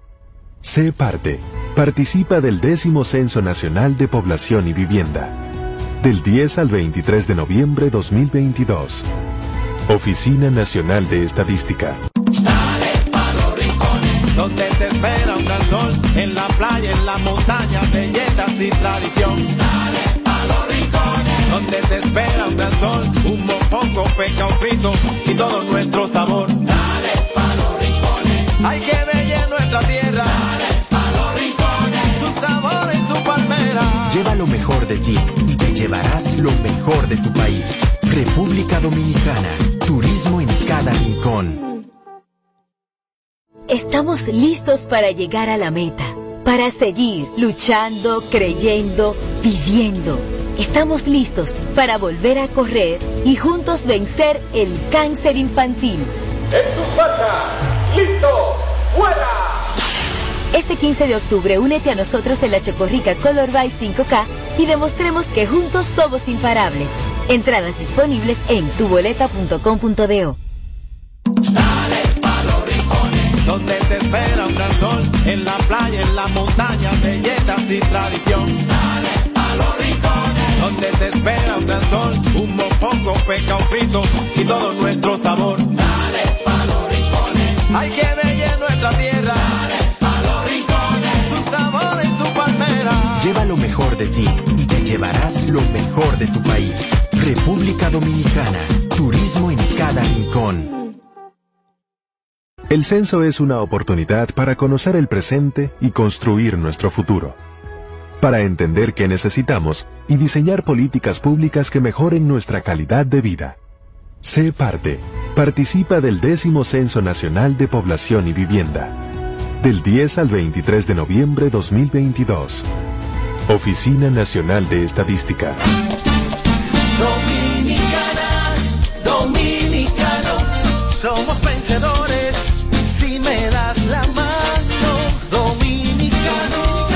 [SPEAKER 5] Sé parte. Participa del décimo Censo Nacional de Población y Vivienda. Del 10 al 23 de noviembre 2022. Oficina Nacional de Estadística.
[SPEAKER 20] Donde te espera un gran sol, en la playa, en la montaña, belletas y tradición. Dale a los rincones. Donde te espera un gran sol, un mopongo, peca, un pito y todo nuestro sabor. Dale a los rincones. Hay que bella nuestra tierra. Dale a los rincones. Su sabor y su palmera.
[SPEAKER 1] Lleva lo mejor de ti llevarás lo mejor de tu país. República Dominicana. Turismo en cada rincón.
[SPEAKER 31] Estamos listos para llegar a la meta, para seguir luchando, creyendo, viviendo. Estamos listos para volver a correr y juntos vencer el cáncer infantil.
[SPEAKER 25] En sus marcas, listos, fuera.
[SPEAKER 31] Este 15 de octubre únete a nosotros en la Chocorrica Color Vibe 5K y demostremos que juntos somos imparables. Entradas disponibles en tuboleta.com.do.
[SPEAKER 20] Donde te espera un gran sol, en la playa, en la montaña, belletas y tradición. Dale a los rincones. Donde te espera un gran sol, un mopongo, peca, un pito y todo nuestro sabor. Dale a los rincones. Hay que bella nuestra tierra.
[SPEAKER 1] Lleva lo mejor de ti y te llevarás lo mejor de tu país. República Dominicana. Turismo en cada rincón.
[SPEAKER 5] El censo es una oportunidad para conocer el presente y construir nuestro futuro. Para entender qué necesitamos y diseñar políticas públicas que mejoren nuestra calidad de vida. Sé parte. Participa del décimo Censo Nacional de Población y Vivienda. Del 10 al 23 de noviembre 2022. Oficina Nacional de Estadística.
[SPEAKER 20] Dominicana, dominicano, somos vencedores si me das la mano. Dominicano,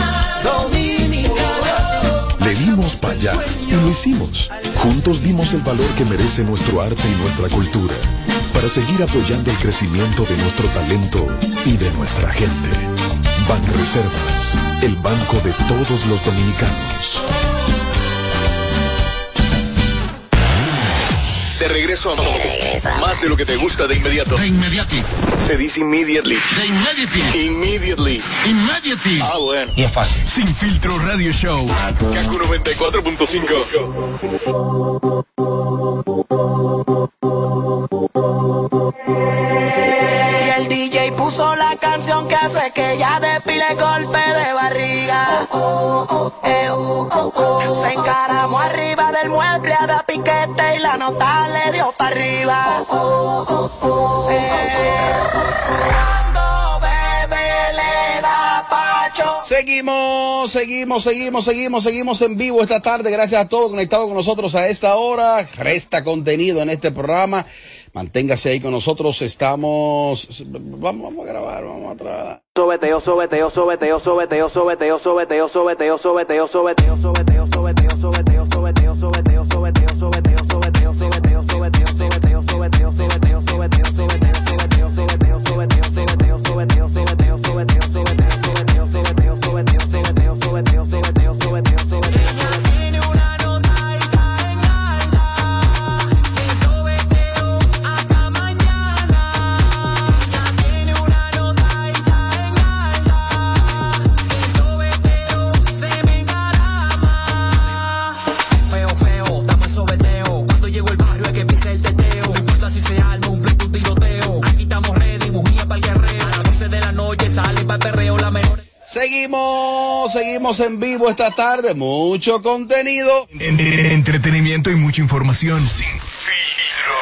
[SPEAKER 20] dominicano.
[SPEAKER 6] Le dimos para allá y lo hicimos. Juntos dimos el valor que merece nuestro arte y nuestra cultura para seguir apoyando el crecimiento de nuestro talento y de nuestra gente. Banreservas, el banco de todos los dominicanos.
[SPEAKER 7] De regreso a más de lo que te gusta de inmediato. De inmediati. Se dice immediately. De immediately. Immediately. Immediately. Ah, bueno. Y es fácil. Sin filtro radio show. Kaku 94.5.
[SPEAKER 20] hace que ella despile golpe de barriga. Se encaramó arriba del mueble a dar piquete y la nota le dio para arriba.
[SPEAKER 11] Seguimos, seguimos, seguimos, seguimos, seguimos en vivo esta tarde. Gracias a todos conectados con nosotros a esta hora. Resta contenido en este programa. Manténgase ahí con nosotros. Estamos. Vamos, vamos a grabar, vamos a trabajar.
[SPEAKER 32] Sóbete, yo sóbete, yo sóbete, yo sóbete, yo sóbete, yo sóbete, yo sóbete, yo sóbete, yo sóbete,
[SPEAKER 11] esta tarde. Mucho contenido.
[SPEAKER 7] En- en- entretenimiento y mucha información. Sin filtro.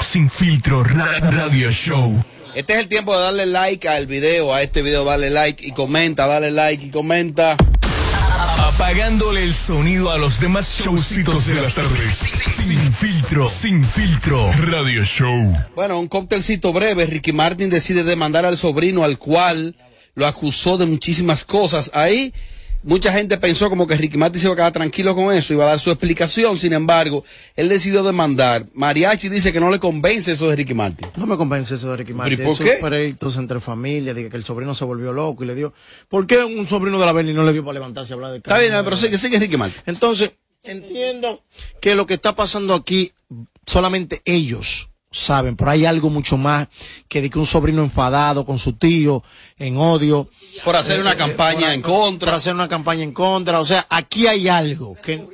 [SPEAKER 7] Sin filtro. Ra- Radio Show.
[SPEAKER 11] Este es el tiempo de darle like al video, a este video dale like y comenta, dale like y comenta.
[SPEAKER 7] Apagándole el sonido a los demás showcitos de las tardes. Sin filtro. Sin filtro. Radio Show.
[SPEAKER 11] Bueno, un cóctelcito breve. Ricky Martin decide demandar al sobrino al cual lo acusó de muchísimas cosas. Ahí mucha gente pensó como que Ricky Martin se iba a quedar tranquilo con eso, iba a dar su explicación. Sin embargo, él decidió demandar. Mariachi dice que no le convence eso de Ricky Martin.
[SPEAKER 33] No me convence eso de Ricky Martin.
[SPEAKER 11] ¿Pero y por
[SPEAKER 33] Esos
[SPEAKER 11] qué?
[SPEAKER 33] pleitos entre familia, de que el sobrino se volvió loco y le dio. ¿Por qué un sobrino de la Berni no le dio para levantarse a hablar de
[SPEAKER 11] Está bien, pero sigue, sigue Ricky Martin.
[SPEAKER 33] Entonces, entiendo que lo que está pasando aquí, solamente ellos saben, pero hay algo mucho más que de que un sobrino enfadado con su tío, en odio.
[SPEAKER 11] Por hacer una
[SPEAKER 33] eh,
[SPEAKER 11] campaña en contra.
[SPEAKER 33] Por hacer una campaña en contra. O sea, aquí hay algo que.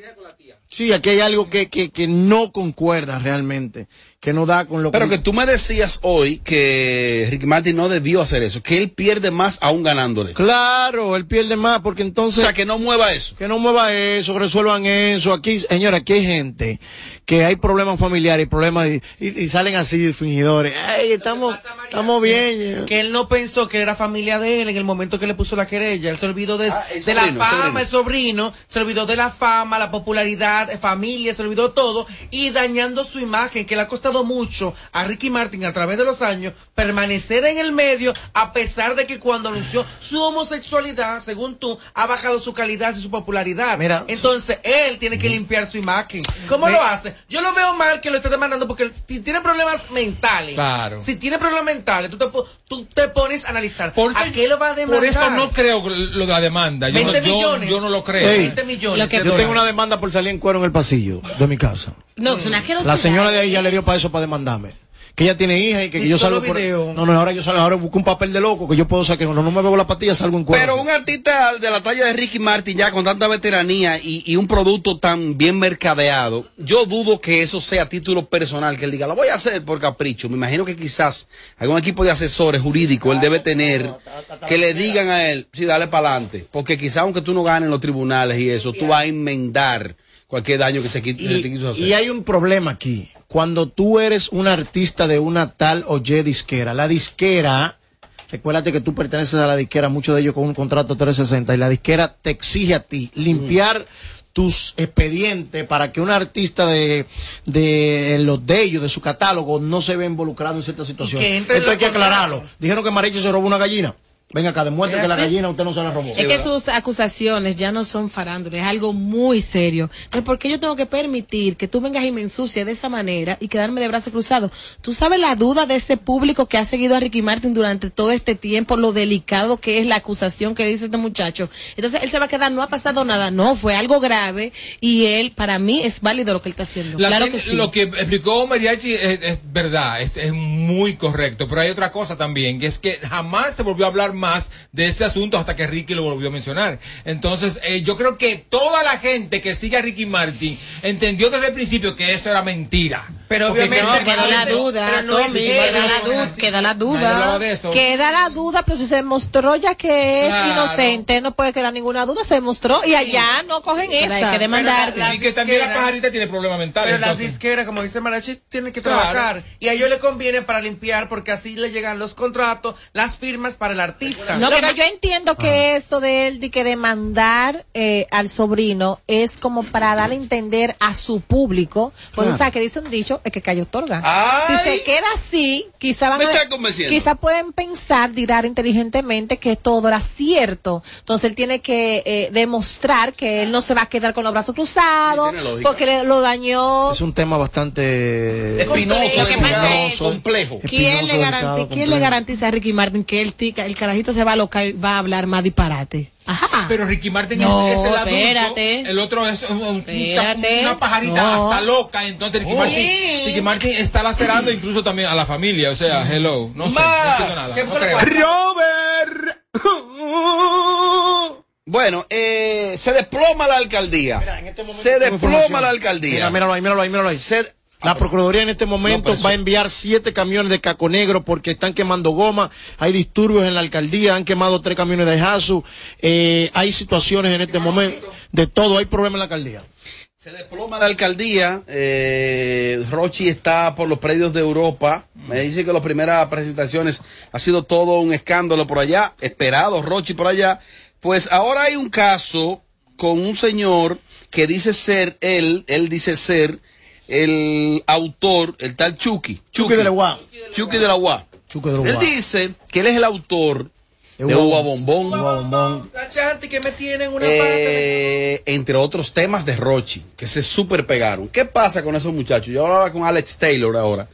[SPEAKER 33] Sí, aquí hay algo que, que, que no concuerda realmente, que no da con lo
[SPEAKER 11] Pero
[SPEAKER 33] que...
[SPEAKER 11] que tú me decías hoy que Ricky Martin no debió hacer eso, que él pierde más aún ganándole.
[SPEAKER 33] Claro, él pierde más porque entonces...
[SPEAKER 11] O sea, que no mueva eso.
[SPEAKER 33] Que no mueva eso, resuelvan eso. Aquí, señora, aquí hay gente que hay problemas familiares, problemas y, y- y salen así fingidores. Ay, estamos, estamos bien.
[SPEAKER 13] Que él no pensó que era familia de él en el momento que le puso la querella. Él se olvidó de, de la fama,
[SPEAKER 11] sobrino.
[SPEAKER 13] el sobrino, se olvidó de la fama, la popularidad, eh, familia, se olvidó todo y dañando su imagen, que le ha costado mucho a Ricky Martin a través de los años permanecer en el medio, a pesar de que cuando anunció su homosexualidad, según tú, ha bajado su calidad y su popularidad.
[SPEAKER 33] Mira,
[SPEAKER 13] Entonces, él tiene que limpiar su imagen. ¿Cómo
[SPEAKER 33] Me-
[SPEAKER 13] lo hace? Yo lo veo mal que lo esté demandando porque si tiene problemas mentales,
[SPEAKER 12] Claro.
[SPEAKER 13] si tiene problemas mentales, tú te, tú te pones a analizar. ¿A qué lo va a demandar?
[SPEAKER 12] Por eso no creo lo de la demanda. Yo, no,
[SPEAKER 13] 20
[SPEAKER 12] yo-
[SPEAKER 13] millones.
[SPEAKER 12] yo no lo creo.
[SPEAKER 33] Ey,
[SPEAKER 13] 20 millones.
[SPEAKER 33] yo tengo una demanda por salir en cuero en el pasillo de mi casa.
[SPEAKER 15] No, es una.
[SPEAKER 33] La señora de ahí ya le dio para eso, para demandarme. Que ella tiene hija y que, que
[SPEAKER 13] Y
[SPEAKER 33] yo salgo por... No, no, ahora yo salgo, ahora busco un papel de loco que yo puedo sacar. No, no me veo la patilla, salgo en cuero.
[SPEAKER 11] Pero un artista de la talla de Ricky Martin ya con tanta veteranía y, y un producto tan bien mercadeado, yo dudo que eso sea a título personal, que él diga, lo voy a hacer por capricho. Me imagino que quizás algún equipo de asesores jurídicos él debe tener que le digan a él, sí, dale para adelante. Porque quizás aunque tú no ganes en los tribunales y eso, tú vas a enmendar cualquier daño que se, qui- se te quiso hacer.
[SPEAKER 33] Y hay un problema aquí. Cuando tú eres un artista de una tal o Y disquera, la disquera, recuérdate que tú perteneces a la disquera, muchos de ellos con un contrato 360, y la disquera te exige a ti limpiar tus expedientes para que un artista de, de los de ellos, de su catálogo, no se vea involucrado en ciertas situaciones.
[SPEAKER 13] que entre en
[SPEAKER 33] Esto hay que aclararlo. Dijeron que Mariche se robó una gallina. Venga acá, demuestre
[SPEAKER 15] ¿Es
[SPEAKER 33] que la gallina usted no se la robó.
[SPEAKER 15] Es que sus acusaciones ya no son farándula, es algo muy serio. Entonces, ¿por qué yo tengo que permitir que tú vengas y me ensucies de esa manera y quedarme de brazos cruzados? Tú sabes la duda de ese público que ha seguido a Ricky Martin durante todo este tiempo, lo delicado que es la acusación que dice este muchacho. Entonces, él se va a quedar, no ha pasado nada, no, fue algo grave y él, para mí, es válido lo que él está haciendo.
[SPEAKER 12] La
[SPEAKER 15] claro
[SPEAKER 12] que-
[SPEAKER 15] que sí.
[SPEAKER 12] Lo que explicó Mariachi es, es verdad, es, es muy correcto, pero hay otra cosa también, que es que jamás se volvió a hablar más de ese asunto hasta que Ricky lo volvió a mencionar. Entonces, eh, yo creo que toda la gente que sigue a Ricky Martin entendió desde el principio que eso era mentira.
[SPEAKER 13] Pero
[SPEAKER 12] Porque
[SPEAKER 13] obviamente
[SPEAKER 15] No,
[SPEAKER 12] que-
[SPEAKER 15] queda la duda,
[SPEAKER 13] pero no
[SPEAKER 15] Tommy, queda
[SPEAKER 13] no
[SPEAKER 15] la duda, queda la duda.
[SPEAKER 12] de eso.
[SPEAKER 34] Queda la duda, pero si se demostró ya que es
[SPEAKER 12] Claro.
[SPEAKER 34] inocente, no puede quedar ninguna duda, se demostró y allá no cogen
[SPEAKER 15] Pero hay
[SPEAKER 34] esa.
[SPEAKER 15] que demandar.
[SPEAKER 13] Pero la-
[SPEAKER 12] y que también la pajarita tiene problemas mentales.
[SPEAKER 13] Pero las disqueras, como dice Marachi, tienen que
[SPEAKER 12] Claro.
[SPEAKER 13] trabajar. Y a ellos les conviene para limpiar porque así le llegan los contratos, las firmas para el artista.
[SPEAKER 34] Lo que yo entiendo que esto de él, de que demandar eh, al sobrino es como para darle a entender a su público, pues
[SPEAKER 11] Claro.
[SPEAKER 34] o sea, que dice un dicho, es que cayó otorga.
[SPEAKER 11] ¡Ay!
[SPEAKER 34] Si se queda así, quizá van
[SPEAKER 11] Me
[SPEAKER 34] a- quizá pueden pensar, dirán inteligentemente que todo era cierto. Entonces él tiene que eh, demostrar que él no se va a quedar con los brazos cruzados,
[SPEAKER 11] Sí,
[SPEAKER 34] porque le- lo dañó.
[SPEAKER 33] Es un tema bastante
[SPEAKER 11] Espinoso, espinoso, complejo.
[SPEAKER 15] ¿Quién,
[SPEAKER 33] Espinoso,
[SPEAKER 15] le,
[SPEAKER 33] delicado,
[SPEAKER 15] garanti- ¿Quién
[SPEAKER 33] complejo.
[SPEAKER 15] garantiza a Ricky Martin que el, tica, el carajito se a va a hablar más disparate? Ajá.
[SPEAKER 12] Pero Ricky Martin
[SPEAKER 15] No,
[SPEAKER 12] es, es el adulto,
[SPEAKER 15] espérate.
[SPEAKER 12] el otro es un- un-
[SPEAKER 15] Espérate.
[SPEAKER 12] una pajarita
[SPEAKER 15] No.
[SPEAKER 12] hasta loca, entonces Ricky, Martin, Ricky Martin está lacerando incluso también a la familia, o sea, hello, no sé, no nada.
[SPEAKER 13] ¿Qué
[SPEAKER 12] no
[SPEAKER 13] fue lo
[SPEAKER 12] creo.
[SPEAKER 11] Robert. Bueno, eh, se desploma la alcaldía. se desploma la alcaldía.
[SPEAKER 33] Mira, míralo ahí, míralo ahí, míralo ahí.
[SPEAKER 11] Se-
[SPEAKER 33] La Procuraduría en este momento va a enviar siete camiones de caco negro porque están quemando goma, hay disturbios en la alcaldía, han quemado tres camiones de Jasu, eh, hay situaciones en este momento de todo, hay problemas en la alcaldía.
[SPEAKER 11] Se desploma la alcaldía. Eh, Rochi está por los predios de Europa. Me dice que las primeras presentaciones ha sido todo un escándalo por allá. Esperado Rochi por allá. Pues ahora hay un caso con un señor que dice ser él, él dice ser el autor, el tal Chucky.
[SPEAKER 33] Chucky de la UA.
[SPEAKER 11] Chucky de la UA.
[SPEAKER 33] Chucky de la
[SPEAKER 11] Él dice que él es el autor de
[SPEAKER 33] Ua
[SPEAKER 11] Ua Bombón.
[SPEAKER 13] La chanti que me tiene en una
[SPEAKER 11] Eh, entre otros temas de Rochi, que se super pegaron. ¿Qué pasa con esos muchachos? Yo hablaba con Alex Taylor ahora.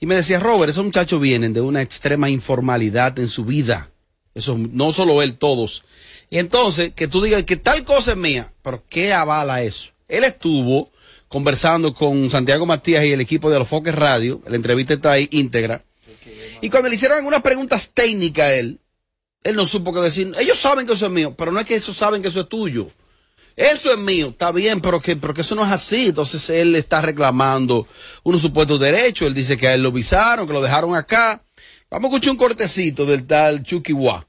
[SPEAKER 11] Y me decía, Robert, esos muchachos vienen de una extrema informalidad en su vida. Eso, no solo él, todos. Y entonces, que tú digas que tal cosa es mía, pero ¿qué avala eso? Él estuvo conversando con Santiago Matías y el equipo de los Foques Radio, la entrevista está ahí íntegra. Y cuando le hicieron algunas preguntas técnicas a él, él no supo qué decir. Ellos saben que eso es mío, pero no es que ellos saben que eso es tuyo. Eso es mío, está bien, pero que, pero que eso no es así. Entonces él está reclamando unos supuestos derechos. Él dice que a él lo visaron, que lo dejaron acá. Vamos a escuchar un cortecito del tal Chucky Wa.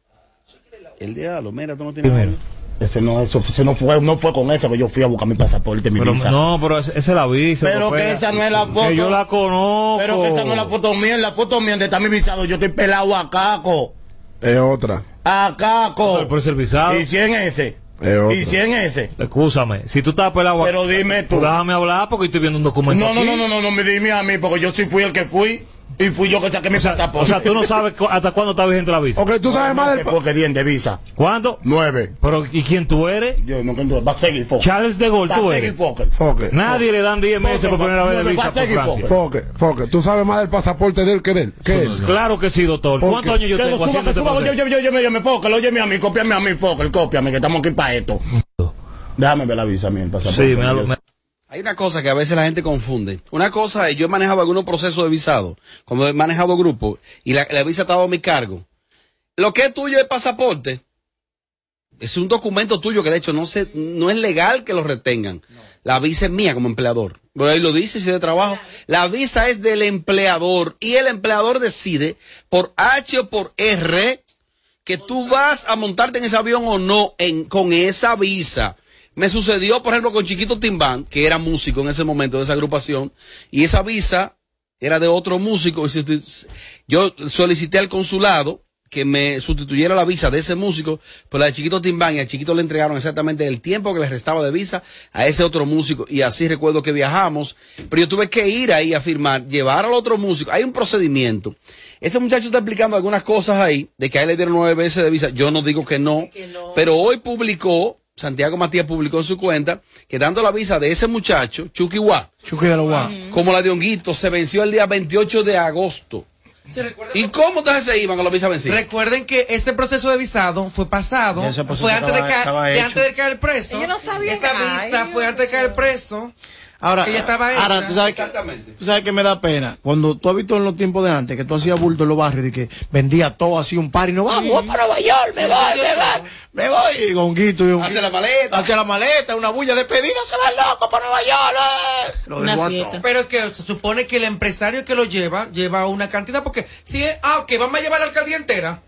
[SPEAKER 11] El diablo, mira, tú no tienes.
[SPEAKER 35] Ese no, eso, ese no fue, no fue con esa que yo fui a buscar mi pasaporte, mi
[SPEAKER 36] Pero,
[SPEAKER 35] visa.
[SPEAKER 36] no, pero esa es la visa.
[SPEAKER 35] Pero que esa no es la foto.
[SPEAKER 36] Que yo la conozco.
[SPEAKER 35] Pero que esa no es la foto mía, en la foto mía donde está mi visado, yo estoy pelado a caco.
[SPEAKER 36] Es otra.
[SPEAKER 35] A caco.
[SPEAKER 36] Por el visado.
[SPEAKER 35] ¿Y si en ese?
[SPEAKER 36] Es otra.
[SPEAKER 35] ¿Y si en ese?
[SPEAKER 36] Escúchame, si tú estás pelado
[SPEAKER 35] Pero dime tú.
[SPEAKER 36] Déjame hablar porque estoy viendo un documento
[SPEAKER 35] No, no,
[SPEAKER 36] aquí.
[SPEAKER 35] no, no, no, no me dime a mí, porque yo sí fui el que fui y fui yo que saqué mi pasaporte.
[SPEAKER 36] O sea, tú no sabes cu- hasta cuándo está vigente la visa.
[SPEAKER 35] Ok, tú sabes más del... Porque 10 de visa.
[SPEAKER 36] ¿Cuánto?
[SPEAKER 35] Nueve.
[SPEAKER 36] Pero, ¿y quién tú eres?
[SPEAKER 35] Yo no quiero, va a seguir Fokker.
[SPEAKER 36] Charles de Gaulle,
[SPEAKER 35] Va a
[SPEAKER 36] tú
[SPEAKER 35] seguir
[SPEAKER 36] eres.
[SPEAKER 35] Fokker. Fokker.
[SPEAKER 36] Nadie le dan 10 meses por primera vez de visa
[SPEAKER 35] va a
[SPEAKER 36] por
[SPEAKER 35] seguir
[SPEAKER 36] Francia.
[SPEAKER 35] Fokker.
[SPEAKER 37] Foque, tú sabes más del pasaporte de él que de él. ¿Qué es?
[SPEAKER 36] Claro que sí, doctor.
[SPEAKER 37] ¿Por
[SPEAKER 36] ¿Cuántos años yo tengo
[SPEAKER 35] suba,
[SPEAKER 36] haciendo este proceso?
[SPEAKER 35] yo, yo, yo, yo, yo, me Fokker, óyeme a mí, cópiame a mí, Fokker, cópiame, que estamos aquí para esto. Déjame ver la visa, mi el pasaporte.
[SPEAKER 36] Sí, me da- me-
[SPEAKER 11] Hay una cosa que a veces la gente confunde. Una cosa es, yo he manejado algunos procesos de visado, cuando he manejado grupos, y la, la visa estaba a mi cargo. Lo que es tuyo es pasaporte. Es un documento tuyo que de hecho no se, no es legal que lo retengan. La visa es mía como empleador. Pero ahí lo dice, si es de trabajo. La visa es del empleador y el empleador decide por H o por R que tú vas a montarte en ese avión o no en, con esa visa. Me sucedió, por ejemplo, con Chiquito Timbán, que era músico en ese momento de esa agrupación, y esa visa era de otro músico. Yo solicité al consulado que me sustituyera la visa de ese músico, pero la de Chiquito Timbán y a Chiquito le entregaron exactamente el tiempo que le restaba de visa a ese otro músico. Y así recuerdo que viajamos, pero yo tuve que ir ahí a firmar, llevar al otro músico. Hay un procedimiento. Ese muchacho está explicando algunas cosas ahí, de que a él le dieron nueve veces de visa. Yo no digo que no, pero hoy publicó, Santiago Matías publicó en su cuenta, que dando la visa de ese muchacho, Chucky Wa,
[SPEAKER 33] Chucky de la UA.
[SPEAKER 11] como la de Honguito, se venció el día 28 de agosto. ¿Y cómo entonces se iban con la visa vencida?
[SPEAKER 13] Recuerden que ese proceso de visado fue pasado, fue antes,
[SPEAKER 11] estaba-
[SPEAKER 13] de, caer, de antes de caer preso.
[SPEAKER 34] Yo no sabía
[SPEAKER 13] Esa
[SPEAKER 34] que-
[SPEAKER 13] visa
[SPEAKER 34] Ay,
[SPEAKER 13] fue antes de caer preso.
[SPEAKER 33] Ahora,
[SPEAKER 13] que ya estaba
[SPEAKER 33] ahora tú sabes, que, tú sabes que me da pena. Cuando tú has visto en los tiempos de antes que tú hacías bulto en los barrios y que vendía todo así un par y no vamos, voy para Nueva York, me voy, me voy, me voy. Y Gonguito y
[SPEAKER 11] Hace la maleta.
[SPEAKER 33] Hace la maleta, una bulla de despedida, se va loco para Nueva York. eh. Lo.
[SPEAKER 13] Pero es que se supone que el empresario que lo lleva, lleva una cantidad, porque si es, ah, ok, vamos a llevar la alcaldía entera.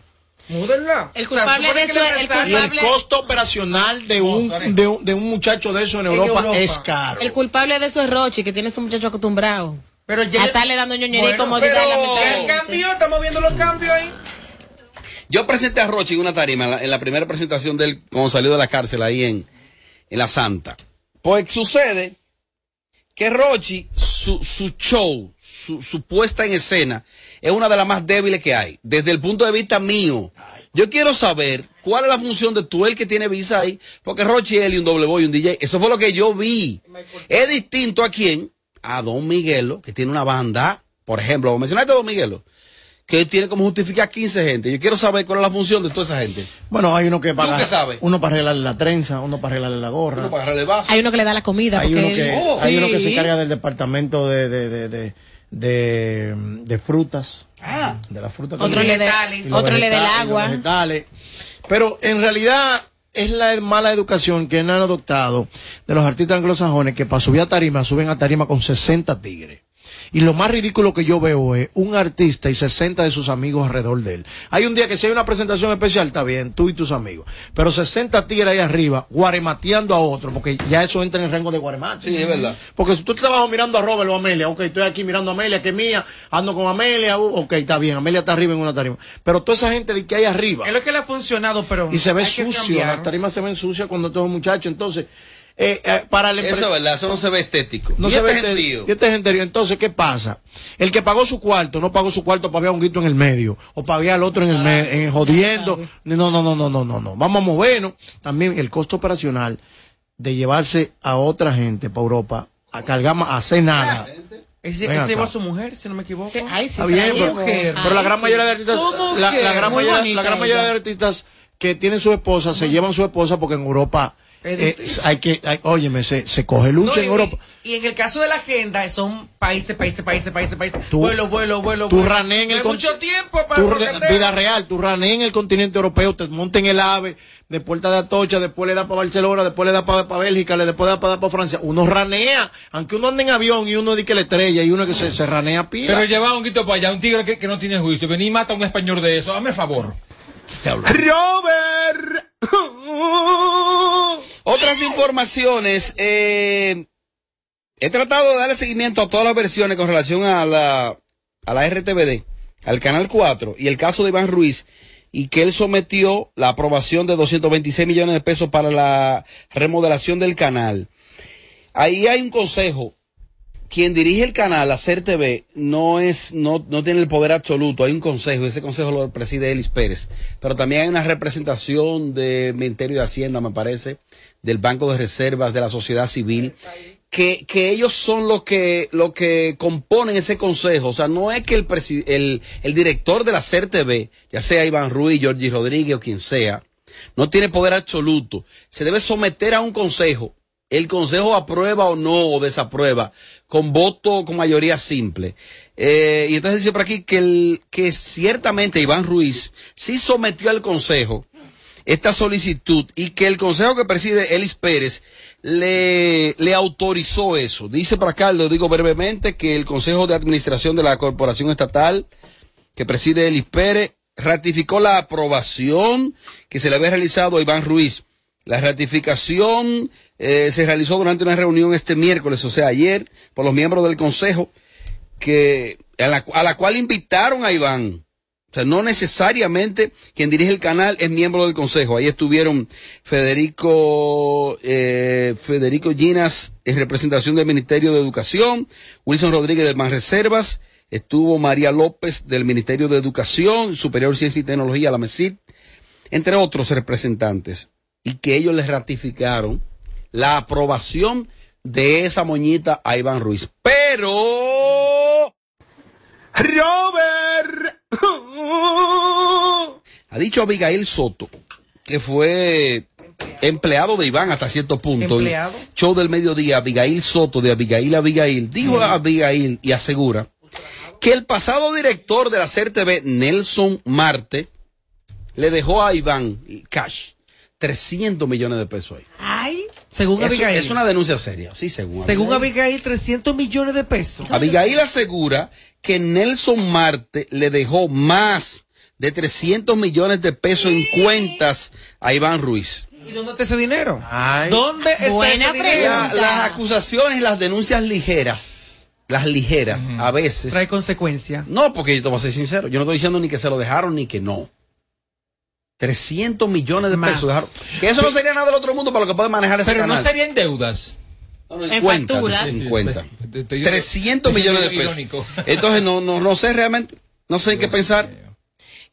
[SPEAKER 13] Múdenla.
[SPEAKER 15] El
[SPEAKER 13] O sea,
[SPEAKER 15] culpable
[SPEAKER 13] supone
[SPEAKER 15] de eso es- el
[SPEAKER 33] Y el costo operacional de un, de, un- de un muchacho de eso en Europa,
[SPEAKER 13] Europa.
[SPEAKER 33] es caro.
[SPEAKER 15] El culpable de eso es Rochi, que tiene a su muchacho acostumbrado.
[SPEAKER 13] Pero ya-
[SPEAKER 15] a estarle dando ñoñería
[SPEAKER 13] Bueno, pero el cambio, estamos viendo los cambios ahí.
[SPEAKER 11] Yo presenté a Rochi en una tarima, en la, en la primera presentación de él, cuando salió de la cárcel ahí en, en La Santa. Pues sucede que Rochi, su, su show, su, su puesta en escena, es una de las más débiles que hay, desde el punto de vista mío. Yo quiero saber cuál es la función de tú, el que tiene visa ahí, porque Rochi, él y un doble boy y un DJ, eso fue lo que yo vi. Es distinto a quién, a Don Miguelo, que tiene una banda, por ejemplo, mencionaste a Don Miguelo, que tiene como justificar 15 gente. Yo quiero saber cuál es la función de toda esa gente.
[SPEAKER 33] Bueno, hay uno que para.
[SPEAKER 11] qué sabes?
[SPEAKER 33] Uno para arreglarle la trenza, uno para arreglarle la gorra.
[SPEAKER 11] Uno para agarrar el vaso.
[SPEAKER 15] Hay uno que le da la comida.
[SPEAKER 33] Hay
[SPEAKER 15] porque
[SPEAKER 33] uno que,
[SPEAKER 15] él-
[SPEAKER 33] hay
[SPEAKER 15] Sí.
[SPEAKER 33] uno que se encarga del departamento de, de, de, de, de, de frutas. De la fruta.
[SPEAKER 15] Otro le otro le da el
[SPEAKER 33] vegetales, y los
[SPEAKER 15] agua.
[SPEAKER 33] Pero en realidad es la mala educación que han adoptado de los artistas anglosajones que para subir a tarima suben a tarima con 60 tigres. Y lo más ridículo que yo veo es un artista y 60 de sus amigos alrededor de él. Hay un día que si hay una presentación especial, está bien, tú y tus amigos. Pero 60 tigres ahí arriba, guaremateando a otro, porque ya eso entra en el rango de guaremate.
[SPEAKER 11] Sí, es verdad.
[SPEAKER 33] Porque si tú estás abajo mirando a Robert o a Amelia, ok, estoy aquí mirando a Amelia, que es mía, ando con Amelia, uh, ok, está bien, Amelia está arriba en una tarima. Pero toda esa gente de que hay arriba.
[SPEAKER 13] Es lo que le ha funcionado, pero.
[SPEAKER 33] Y se ve sucio, las tarimas se ven sucias cuando todo es muchacho. Entonces, eh, eh, para el
[SPEAKER 11] Eso es verdad, eso no se ve estético.
[SPEAKER 33] no
[SPEAKER 11] Y
[SPEAKER 33] se
[SPEAKER 11] este
[SPEAKER 33] ve este,
[SPEAKER 11] gentío.
[SPEAKER 33] y este gentío. Entonces, ¿qué pasa? El que pagó su cuarto, no pagó su cuarto para ver a un guito en el medio, o para ver al otro en el medio, en jodiendo. No, no, no, no, no, no, no. Vamos a movernos. También el costo operacional de llevarse a otra gente para Europa, a cargar a hacer nada.
[SPEAKER 13] Ese
[SPEAKER 33] Ven
[SPEAKER 13] que se
[SPEAKER 33] acá.
[SPEAKER 13] llevó a su mujer, si no me equivoco.
[SPEAKER 15] ay, sí,
[SPEAKER 33] Está bien, pero,
[SPEAKER 13] mujer.
[SPEAKER 33] pero la gran mayoría de artistas, la, gran mayoría, la gran mayoría
[SPEAKER 13] ella.
[SPEAKER 33] de artistas que tienen su esposa se llevan su esposa porque en Europa eh, hay que, hay- óyeme, se, se coge lucha
[SPEAKER 13] No,
[SPEAKER 33] en
[SPEAKER 13] y-
[SPEAKER 33] Europa.
[SPEAKER 13] Y en el caso de la agenda, son países, países, países, países, países.
[SPEAKER 33] Tú-
[SPEAKER 13] vuelo, vuelo, vuelo.
[SPEAKER 33] Tú
[SPEAKER 13] vuelo.
[SPEAKER 33] raneas en el
[SPEAKER 13] mucho tiempo para
[SPEAKER 33] Tú, vida real, tú raneas en el continente europeo, te montas en el ave, después te da Atocha, después le da para Barcelona, después le da para Bélgica, le después le da para Francia. Uno ranea, aunque uno ande en avión y uno dice que la estrella y uno que se, se ranea pila.
[SPEAKER 12] Pero lleva un guito para allá, un tigre que, que no tiene juicio. Vení y mata a un español de eso. Hazme favor.
[SPEAKER 11] Robert. Otras informaciones. eh, he tratado de darle seguimiento a todas las versiones con relación a la, a la RTVD, al Canal 4 y el caso de Iván Ruiz y que él sometió la aprobación de 226 millones de pesos para la remodelación del canal. Ahí hay un consejo. Quien dirige el canal, Hacer TV, no es, no, no tiene el poder absoluto. Hay un consejo, y ese consejo lo preside Elis Pérez. Pero también hay una representación del Ministerio de Hacienda, me parece, del Banco de Reservas, de la sociedad civil, que, que ellos son los que, los que componen ese consejo. O sea, no es que el, el, el director de la Hacer TV, ya sea Iván Ruiz, Georgie Rodríguez o quien sea, no tiene poder absoluto. Se debe someter a un consejo. El consejo aprueba o no o desaprueba con voto con mayoría simple. Eh, y entonces dice por aquí que, que ciertamente Iván Ruiz sí sometió al consejo esta solicitud y que el consejo que preside Elis Pérez le, le autorizó eso. Dice por acá, lo digo brevemente, que el consejo de administración de la corporación estatal que preside Elis Pérez ratificó la aprobación que se le había realizado a Iván Ruiz. La ratificación eh, se realizó durante una reunión este miércoles, o sea, ayer, por los miembros del Consejo, que, a, la, a la cual invitaron a Iván. O sea, no necesariamente quien dirige el canal es miembro del Consejo. Ahí estuvieron Federico, eh, Federico Ginas en representación del Ministerio de Educación, Wilson Rodríguez del Manreservas, estuvo María López del Ministerio de Educación, Superior Ciencia y Tecnología, la MESID, entre otros representantes, y que ellos les ratificaron la aprobación de esa moñita a Iván Ruiz. Pero... Robert ha dicho Abigail Soto, que fue empleado de Iván hasta cierto punto.
[SPEAKER 13] ¿Empleado?
[SPEAKER 11] Show del mediodía, Abigail Soto, de Abigail a Abigail, dijo a Abigail y asegura que el pasado director de la CERTV, Nelson Marte, le dejó a Iván cash 300 millones de pesos ahí.
[SPEAKER 13] Ay, según
[SPEAKER 11] Eso
[SPEAKER 13] Abigail.
[SPEAKER 11] es una denuncia seria, sí, según
[SPEAKER 13] Según
[SPEAKER 11] Abigail.
[SPEAKER 13] Abigail, 300 millones de pesos.
[SPEAKER 11] Abigail asegura que Nelson Marte le dejó más de 300 millones de pesos en cuentas a Iván Ruiz.
[SPEAKER 13] ¿Y dónde está ese dinero? ¿Dónde está
[SPEAKER 15] Buena
[SPEAKER 13] ese dinero?
[SPEAKER 11] La- las acusaciones y las denuncias ligeras, las ligeras, a veces.
[SPEAKER 13] Trae consecuencia.
[SPEAKER 11] No, porque yo te voy a ser sincero, yo no estoy diciendo ni que se lo dejaron ni que no. 300 millones de
[SPEAKER 13] Más.
[SPEAKER 11] pesos dejaron. Que eso no sería nada del otro mundo para lo que puede manejar ese
[SPEAKER 12] Pero no
[SPEAKER 11] canal.
[SPEAKER 12] serían deudas.
[SPEAKER 11] No, no,
[SPEAKER 15] En
[SPEAKER 11] cuenta,
[SPEAKER 15] facturas.
[SPEAKER 11] en
[SPEAKER 12] Sí, sí,
[SPEAKER 11] cuenta.
[SPEAKER 12] sí. Estoy-
[SPEAKER 11] 300
[SPEAKER 12] estoy
[SPEAKER 11] millones de pesos.
[SPEAKER 12] irónico.
[SPEAKER 11] Entonces no, no, no sé realmente, no sé en qué pensar.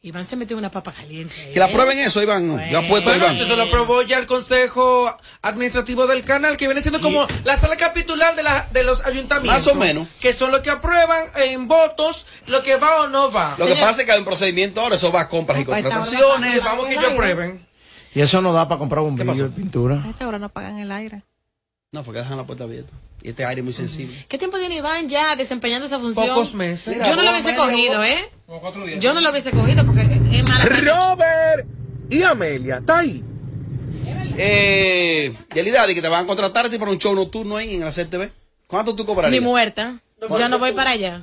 [SPEAKER 15] Iván se metió una papa caliente.
[SPEAKER 11] Que la prueben eso, Iván.
[SPEAKER 13] Bueno,
[SPEAKER 11] Iván.
[SPEAKER 13] entonces lo aprobó ya el Consejo Administrativo del Canal, que viene siendo como la sala capitular de, la, de los ayuntamientos.
[SPEAKER 11] Más o menos.
[SPEAKER 13] Que son los que aprueban en votos lo que va o no va.
[SPEAKER 11] Lo que pasa es que hay un procedimiento ahora, eso va a compras y contrataciones.
[SPEAKER 13] Vamos que ellos aprueben.
[SPEAKER 33] Y eso no da para comprar un vídeo de pintura.
[SPEAKER 34] A esta hora no pagan el aire.
[SPEAKER 11] No, porque dejan la puerta abierta. Y este aire es muy sensible.
[SPEAKER 15] ¿Qué tiempo tiene Iván ya desempeñando esa función?
[SPEAKER 13] Pocos meses.
[SPEAKER 11] Mira,
[SPEAKER 15] Yo no lo hubiese cogido. ¿eh?
[SPEAKER 12] Como cuatro días.
[SPEAKER 15] Yo no lo hubiese cogido porque es mala
[SPEAKER 25] Robert y Amelia, está ahí.
[SPEAKER 11] Eh, Yelida, de que te van a contratar a ti para un show nocturno ahí en la CTV. ¿Cuánto tú
[SPEAKER 15] Ni
[SPEAKER 11] cobrarías?
[SPEAKER 15] muerta. Yo no voy para allá.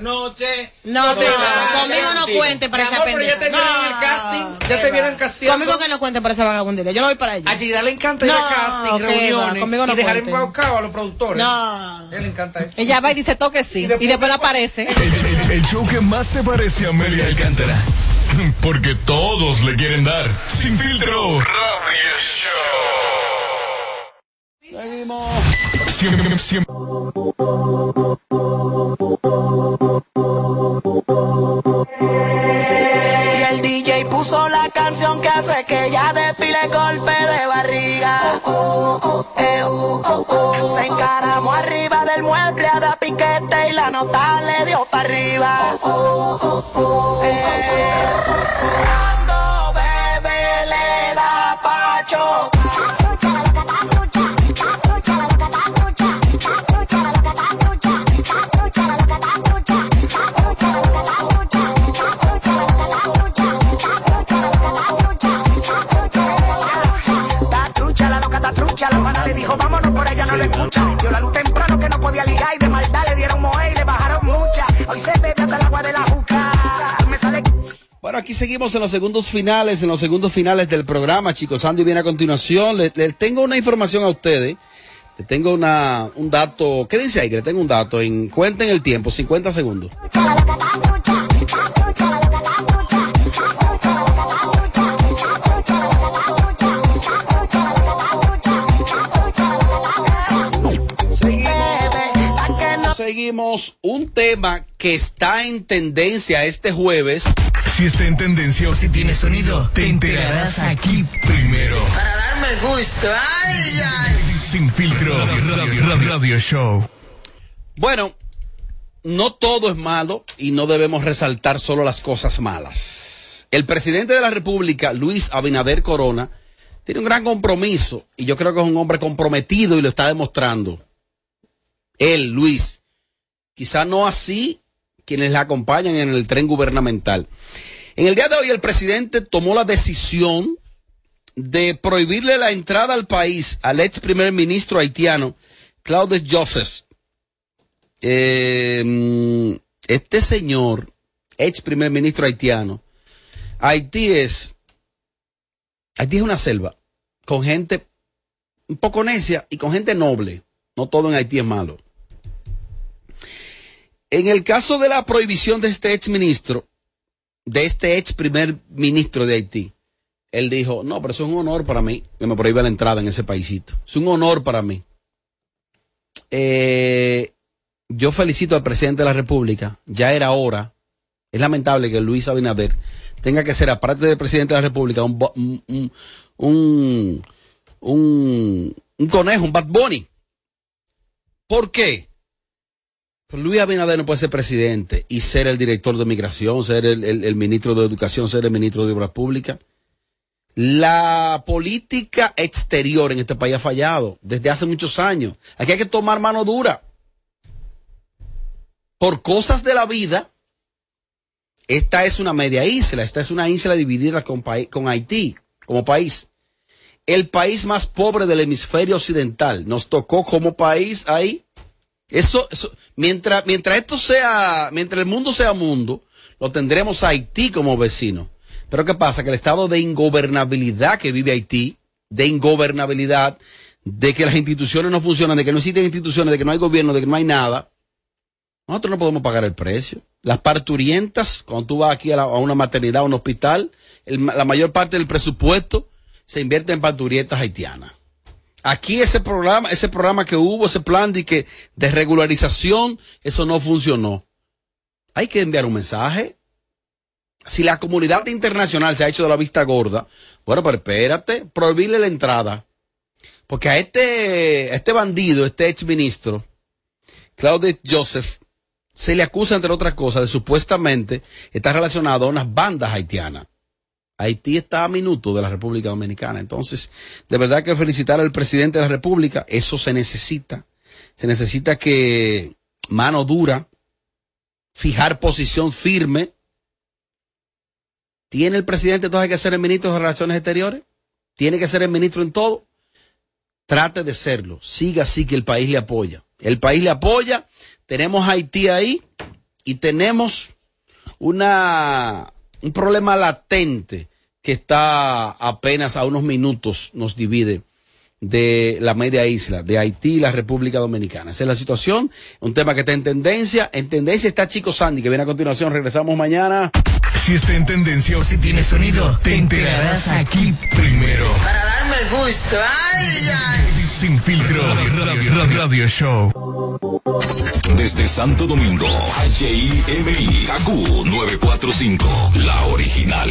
[SPEAKER 12] Noche.
[SPEAKER 15] No,
[SPEAKER 12] te
[SPEAKER 15] no,
[SPEAKER 12] va,
[SPEAKER 15] conmigo no cuente para esa pendeja.
[SPEAKER 12] ya te vieron el casting, ya te vieron casteando.
[SPEAKER 15] Conmigo que no cuente para esa vagabundería. Yo no voy para allá.
[SPEAKER 13] A Gida le encanta ir
[SPEAKER 15] No,
[SPEAKER 13] a casting, reuniones
[SPEAKER 15] conmigo no
[SPEAKER 13] y dejar
[SPEAKER 15] cuente.
[SPEAKER 13] embaucado a los productores.
[SPEAKER 15] No.
[SPEAKER 13] Él le encanta eso.
[SPEAKER 34] Ella va y dice toque sí. Y después, no aparece.
[SPEAKER 7] El, el show que más se parece a Amelia Alcántara. Porque todos le quieren dar. Sin filtro. Radio Show.
[SPEAKER 38] Y el DJ puso la canción que hace que ella despile golpe de barriga. Se encaramó arriba del mueble a dar piquete y la nota le dio para arriba. Eh,
[SPEAKER 11] aquí seguimos en los segundos finales, en los segundos finales del programa, chicos. Andy viene a continuación. Le, tengo una información a ustedes. Le tengo una, un dato. ¿Qué dice ahí? Que le tengo un dato. En, cuenten el tiempo, 50 segundos. Seguimos un tema que está en tendencia este jueves.
[SPEAKER 7] Si está en tendencia o si tiene sonido, te enterarás aquí primero.
[SPEAKER 38] para darme gusto. Ay, ay.
[SPEAKER 7] Sin filtro. Radio, radio- radio Show.
[SPEAKER 11] Bueno, no todo es malo y no debemos resaltar solo las cosas malas. El presidente de la República, Luis Abinader Corona, tiene un gran compromiso y yo creo que es un hombre comprometido y lo está demostrando. Él, Luis, quizá no así quienes le acompañan en el tren gubernamental. En el día de hoy el presidente tomó la decisión de prohibirle la entrada al país al ex primer ministro haitiano, Claude Joseph. Eh, este señor, ex primer ministro haitiano, Haití es, Haití es una selva con gente un poco necia y con gente noble. No todo en Haití es malo. En el caso de la prohibición de este ex ministro, de este ex primer ministro de Haití, él dijo, no, pero eso es un honor para mí que me prohíba la entrada en ese paisito. Es un honor para mí. Eh, yo felicito al presidente de la República. Ya era hora. Es lamentable que Luis Abinader tenga que ser, aparte del presidente de la República, un, un- un conejo, un Bad Bunny. ¿Por qué? Luis Abinader no puede ser presidente y ser el director de migración, ser el, el- ministro de educación, ser el ministro de obras públicas. La política exterior en este país ha fallado desde hace muchos años. Aquí hay que tomar mano dura. Por cosas de la vida, esta es una media isla, esta es una isla dividida con, con Haití como país. El país más pobre del hemisferio occidental. Nos tocó como país ahí. Eso, eso mientras, mientras esto sea, mientras el mundo sea mundo, lo tendremos a Haití como vecino. Pero ¿qué pasa? Que el estado de ingobernabilidad que vive Haití, de ingobernabilidad, de que las instituciones no funcionan, de que no existen instituciones, de que no hay gobierno, de que no hay nada, nosotros no podemos pagar el precio. Las parturientas, cuando tú vas aquí a, la- una maternidad, a un hospital, la mayor parte del presupuesto se invierte en parturientas haitianas. Aquí ese programa, ese programa que hubo, ese plan de que de regularización, eso no funcionó. Hay que enviar un mensaje. Si la comunidad internacional se ha hecho de la vista gorda, bueno, pero espérate, prohibirle la entrada. Porque a este, a este bandido, este ex ministro, Claude Joseph, se le acusa, entre otras cosas, de supuestamente estar relacionado a unas bandas haitianas. Haití está a minuto de la República Dominicana. Entonces, de verdad que felicitar al presidente de la República, eso se necesita. Se necesita que mano dura, fijar posición firme. ¿Tiene el presidente entonces que ser el ministro de Relaciones Exteriores? ¿Tiene que ser el ministro en todo? Trate de serlo. Siga así que el país le apoya. El país le apoya. tenemos Haití ahí y tenemos una, un problema latente que está apenas a unos minutos, nos divide de la media isla, de Haití y la República Dominicana. Esa es la situación, un tema que está en tendencia. En tendencia está Chico Sandy, que viene a continuación. Regresamos mañana.
[SPEAKER 7] Si está en tendencia o si tiene sonido, te enterarás aquí primero.
[SPEAKER 38] Para darme gusto. Ay, ay.
[SPEAKER 7] Sin filtro, radio, radio, radio show.
[SPEAKER 39] Desde Santo Domingo, HIMI, KQ 945, la original.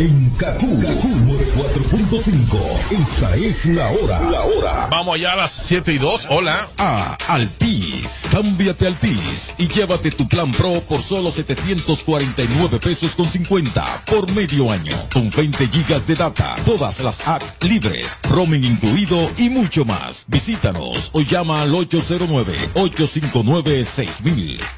[SPEAKER 39] En KQ 4.5, esta es la hora. La hora.
[SPEAKER 40] Vamos allá a las 7 y 2. Hola.
[SPEAKER 39] A Altis. Cámbiate Altis y llévate tu plan Pro por solo 749 pesos con 50 por medio año. Con 20 gigas de data, todas las apps libres, roaming incluido y mucho más. Visítanos o llama al 809-859-6000.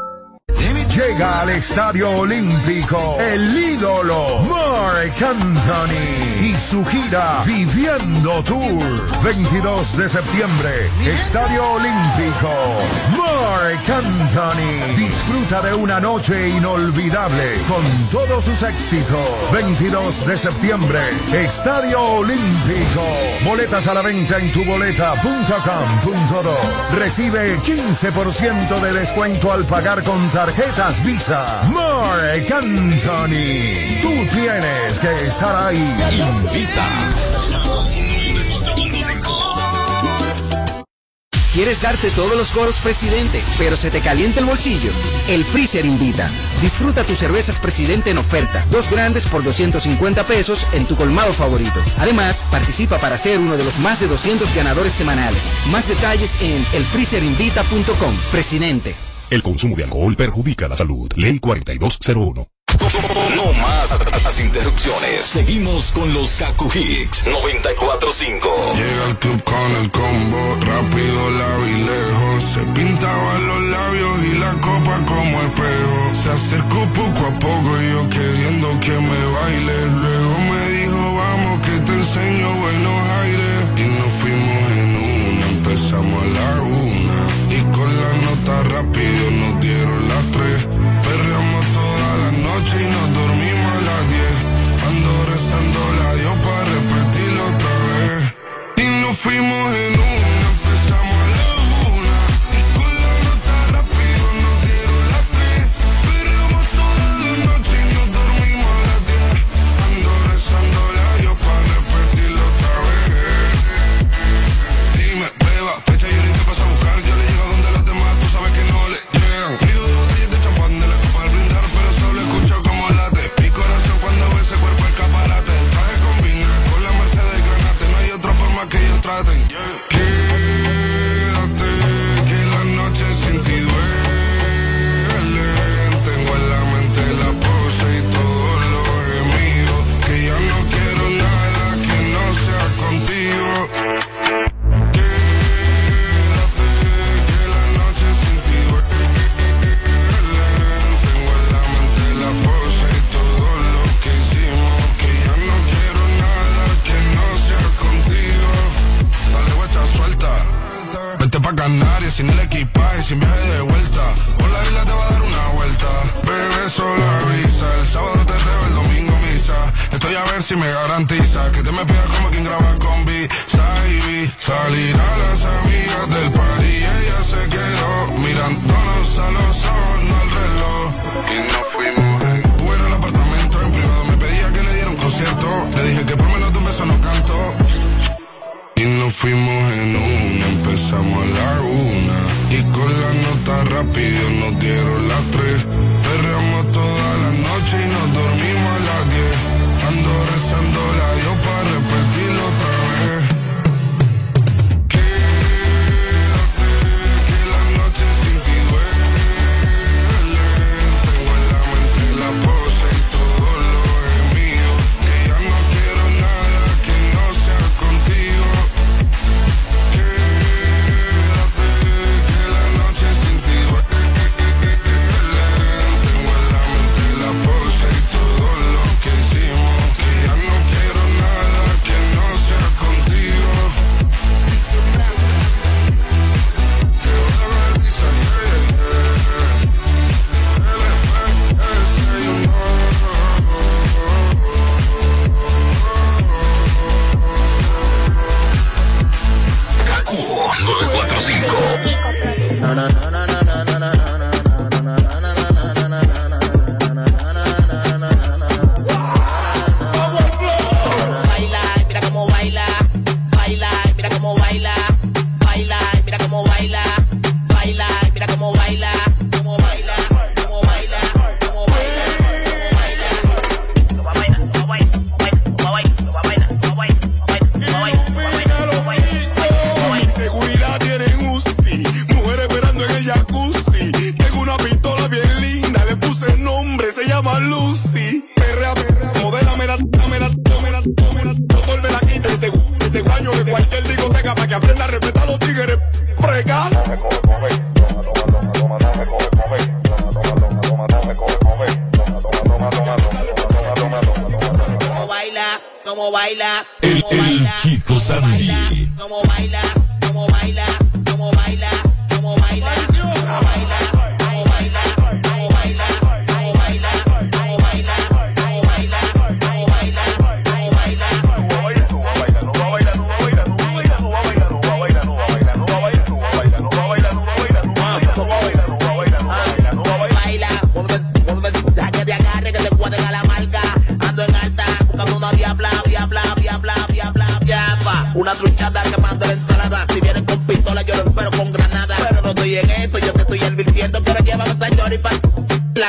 [SPEAKER 2] Llega al Estadio Olímpico el ídolo Mark Anthony y su gira Viviendo Tour. 22 de septiembre, Estadio Olímpico. Mark Anthony disfruta de una noche inolvidable con todos sus éxitos. 22 de septiembre, Estadio Olímpico. Boletas a la venta en tuboleta.com.do. Recibe 15% de descuento al pagar con Visa. Mark Anthony. Tú tienes que estar ahí.
[SPEAKER 39] Invita.
[SPEAKER 41] ¿Quieres darte todos los coros, presidente, pero se te calienta el bolsillo? El Freezer invita. Disfruta tus cervezas presidente en oferta. Dos grandes por 250 pesos en tu colmado favorito. Además, participa para ser uno de los más de 200 ganadores semanales. Más detalles en elfreezerinvita.com. Presidente.
[SPEAKER 39] El consumo de alcohol perjudica la salud. Ley 4201. No más las interrupciones. Seguimos con los Kaku Hicks 945.
[SPEAKER 10] Llega el club con el combo, rápido, y lejos. Se pintaban los labios y la copa como espejo. Se acercó poco a poco y yo queriendo que me baile. Luego me dijo, vamos que te enseño buenos aires. Y nos fuimos en una, empezamos a la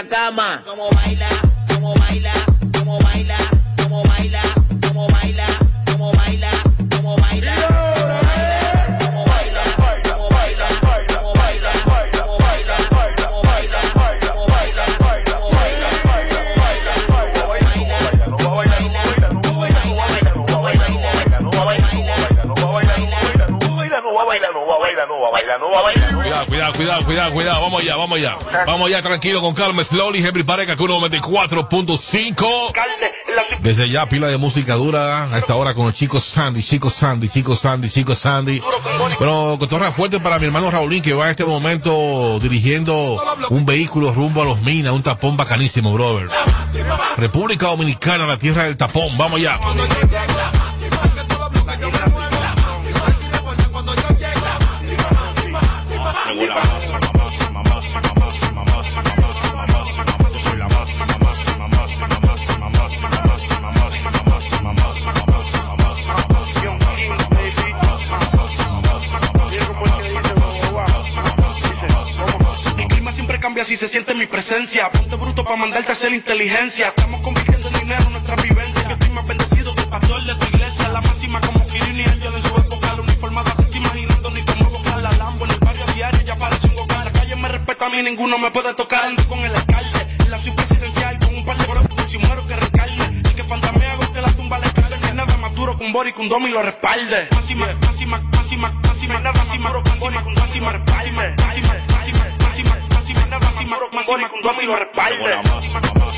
[SPEAKER 38] cama.
[SPEAKER 40] Cuidado. Vamos allá, vamos allá. Vamos allá, tranquilo, con calma. Slowly, Henry Pareca, con 94.5. Desde ya, pila de música dura a esta hora con el chico Sandy, chico Sandy, chico Sandy, chico Sandy. Pero cotorra fuerte para mi hermano Raulín, que va en este momento dirigiendo un vehículo rumbo a los minas, un tapón bacanísimo, brother. República Dominicana, la tierra del tapón. Vamos allá.
[SPEAKER 42] Cambia si se siente mi presencia. Ponte bruto para mandarte a hacer inteligencia. Estamos convirtiendo en dinero nuestra vivencia. Yo estoy más bendecido que el pastor de tu iglesia. La máxima como Kirin y Angel en su época. La uniformada se está imaginando ni cómo buscar la Lambo. En el barrio diario ya parece un hogar. La calle me respeta a mí, ninguno me puede tocar. Ando con el alcalde. En la ciudad presidencial con un par de brotes. Si muero que recarne. Y que fantamea hago que la tumba le cargue. Que nada más duro que un bori, que un domi lo respalde. Máxima, máxima, máxima, máxima, máxima, máxima, máxima, máxima, máxima, máxima, máxima, máxima, máxima, con Bonnie, con Tommy.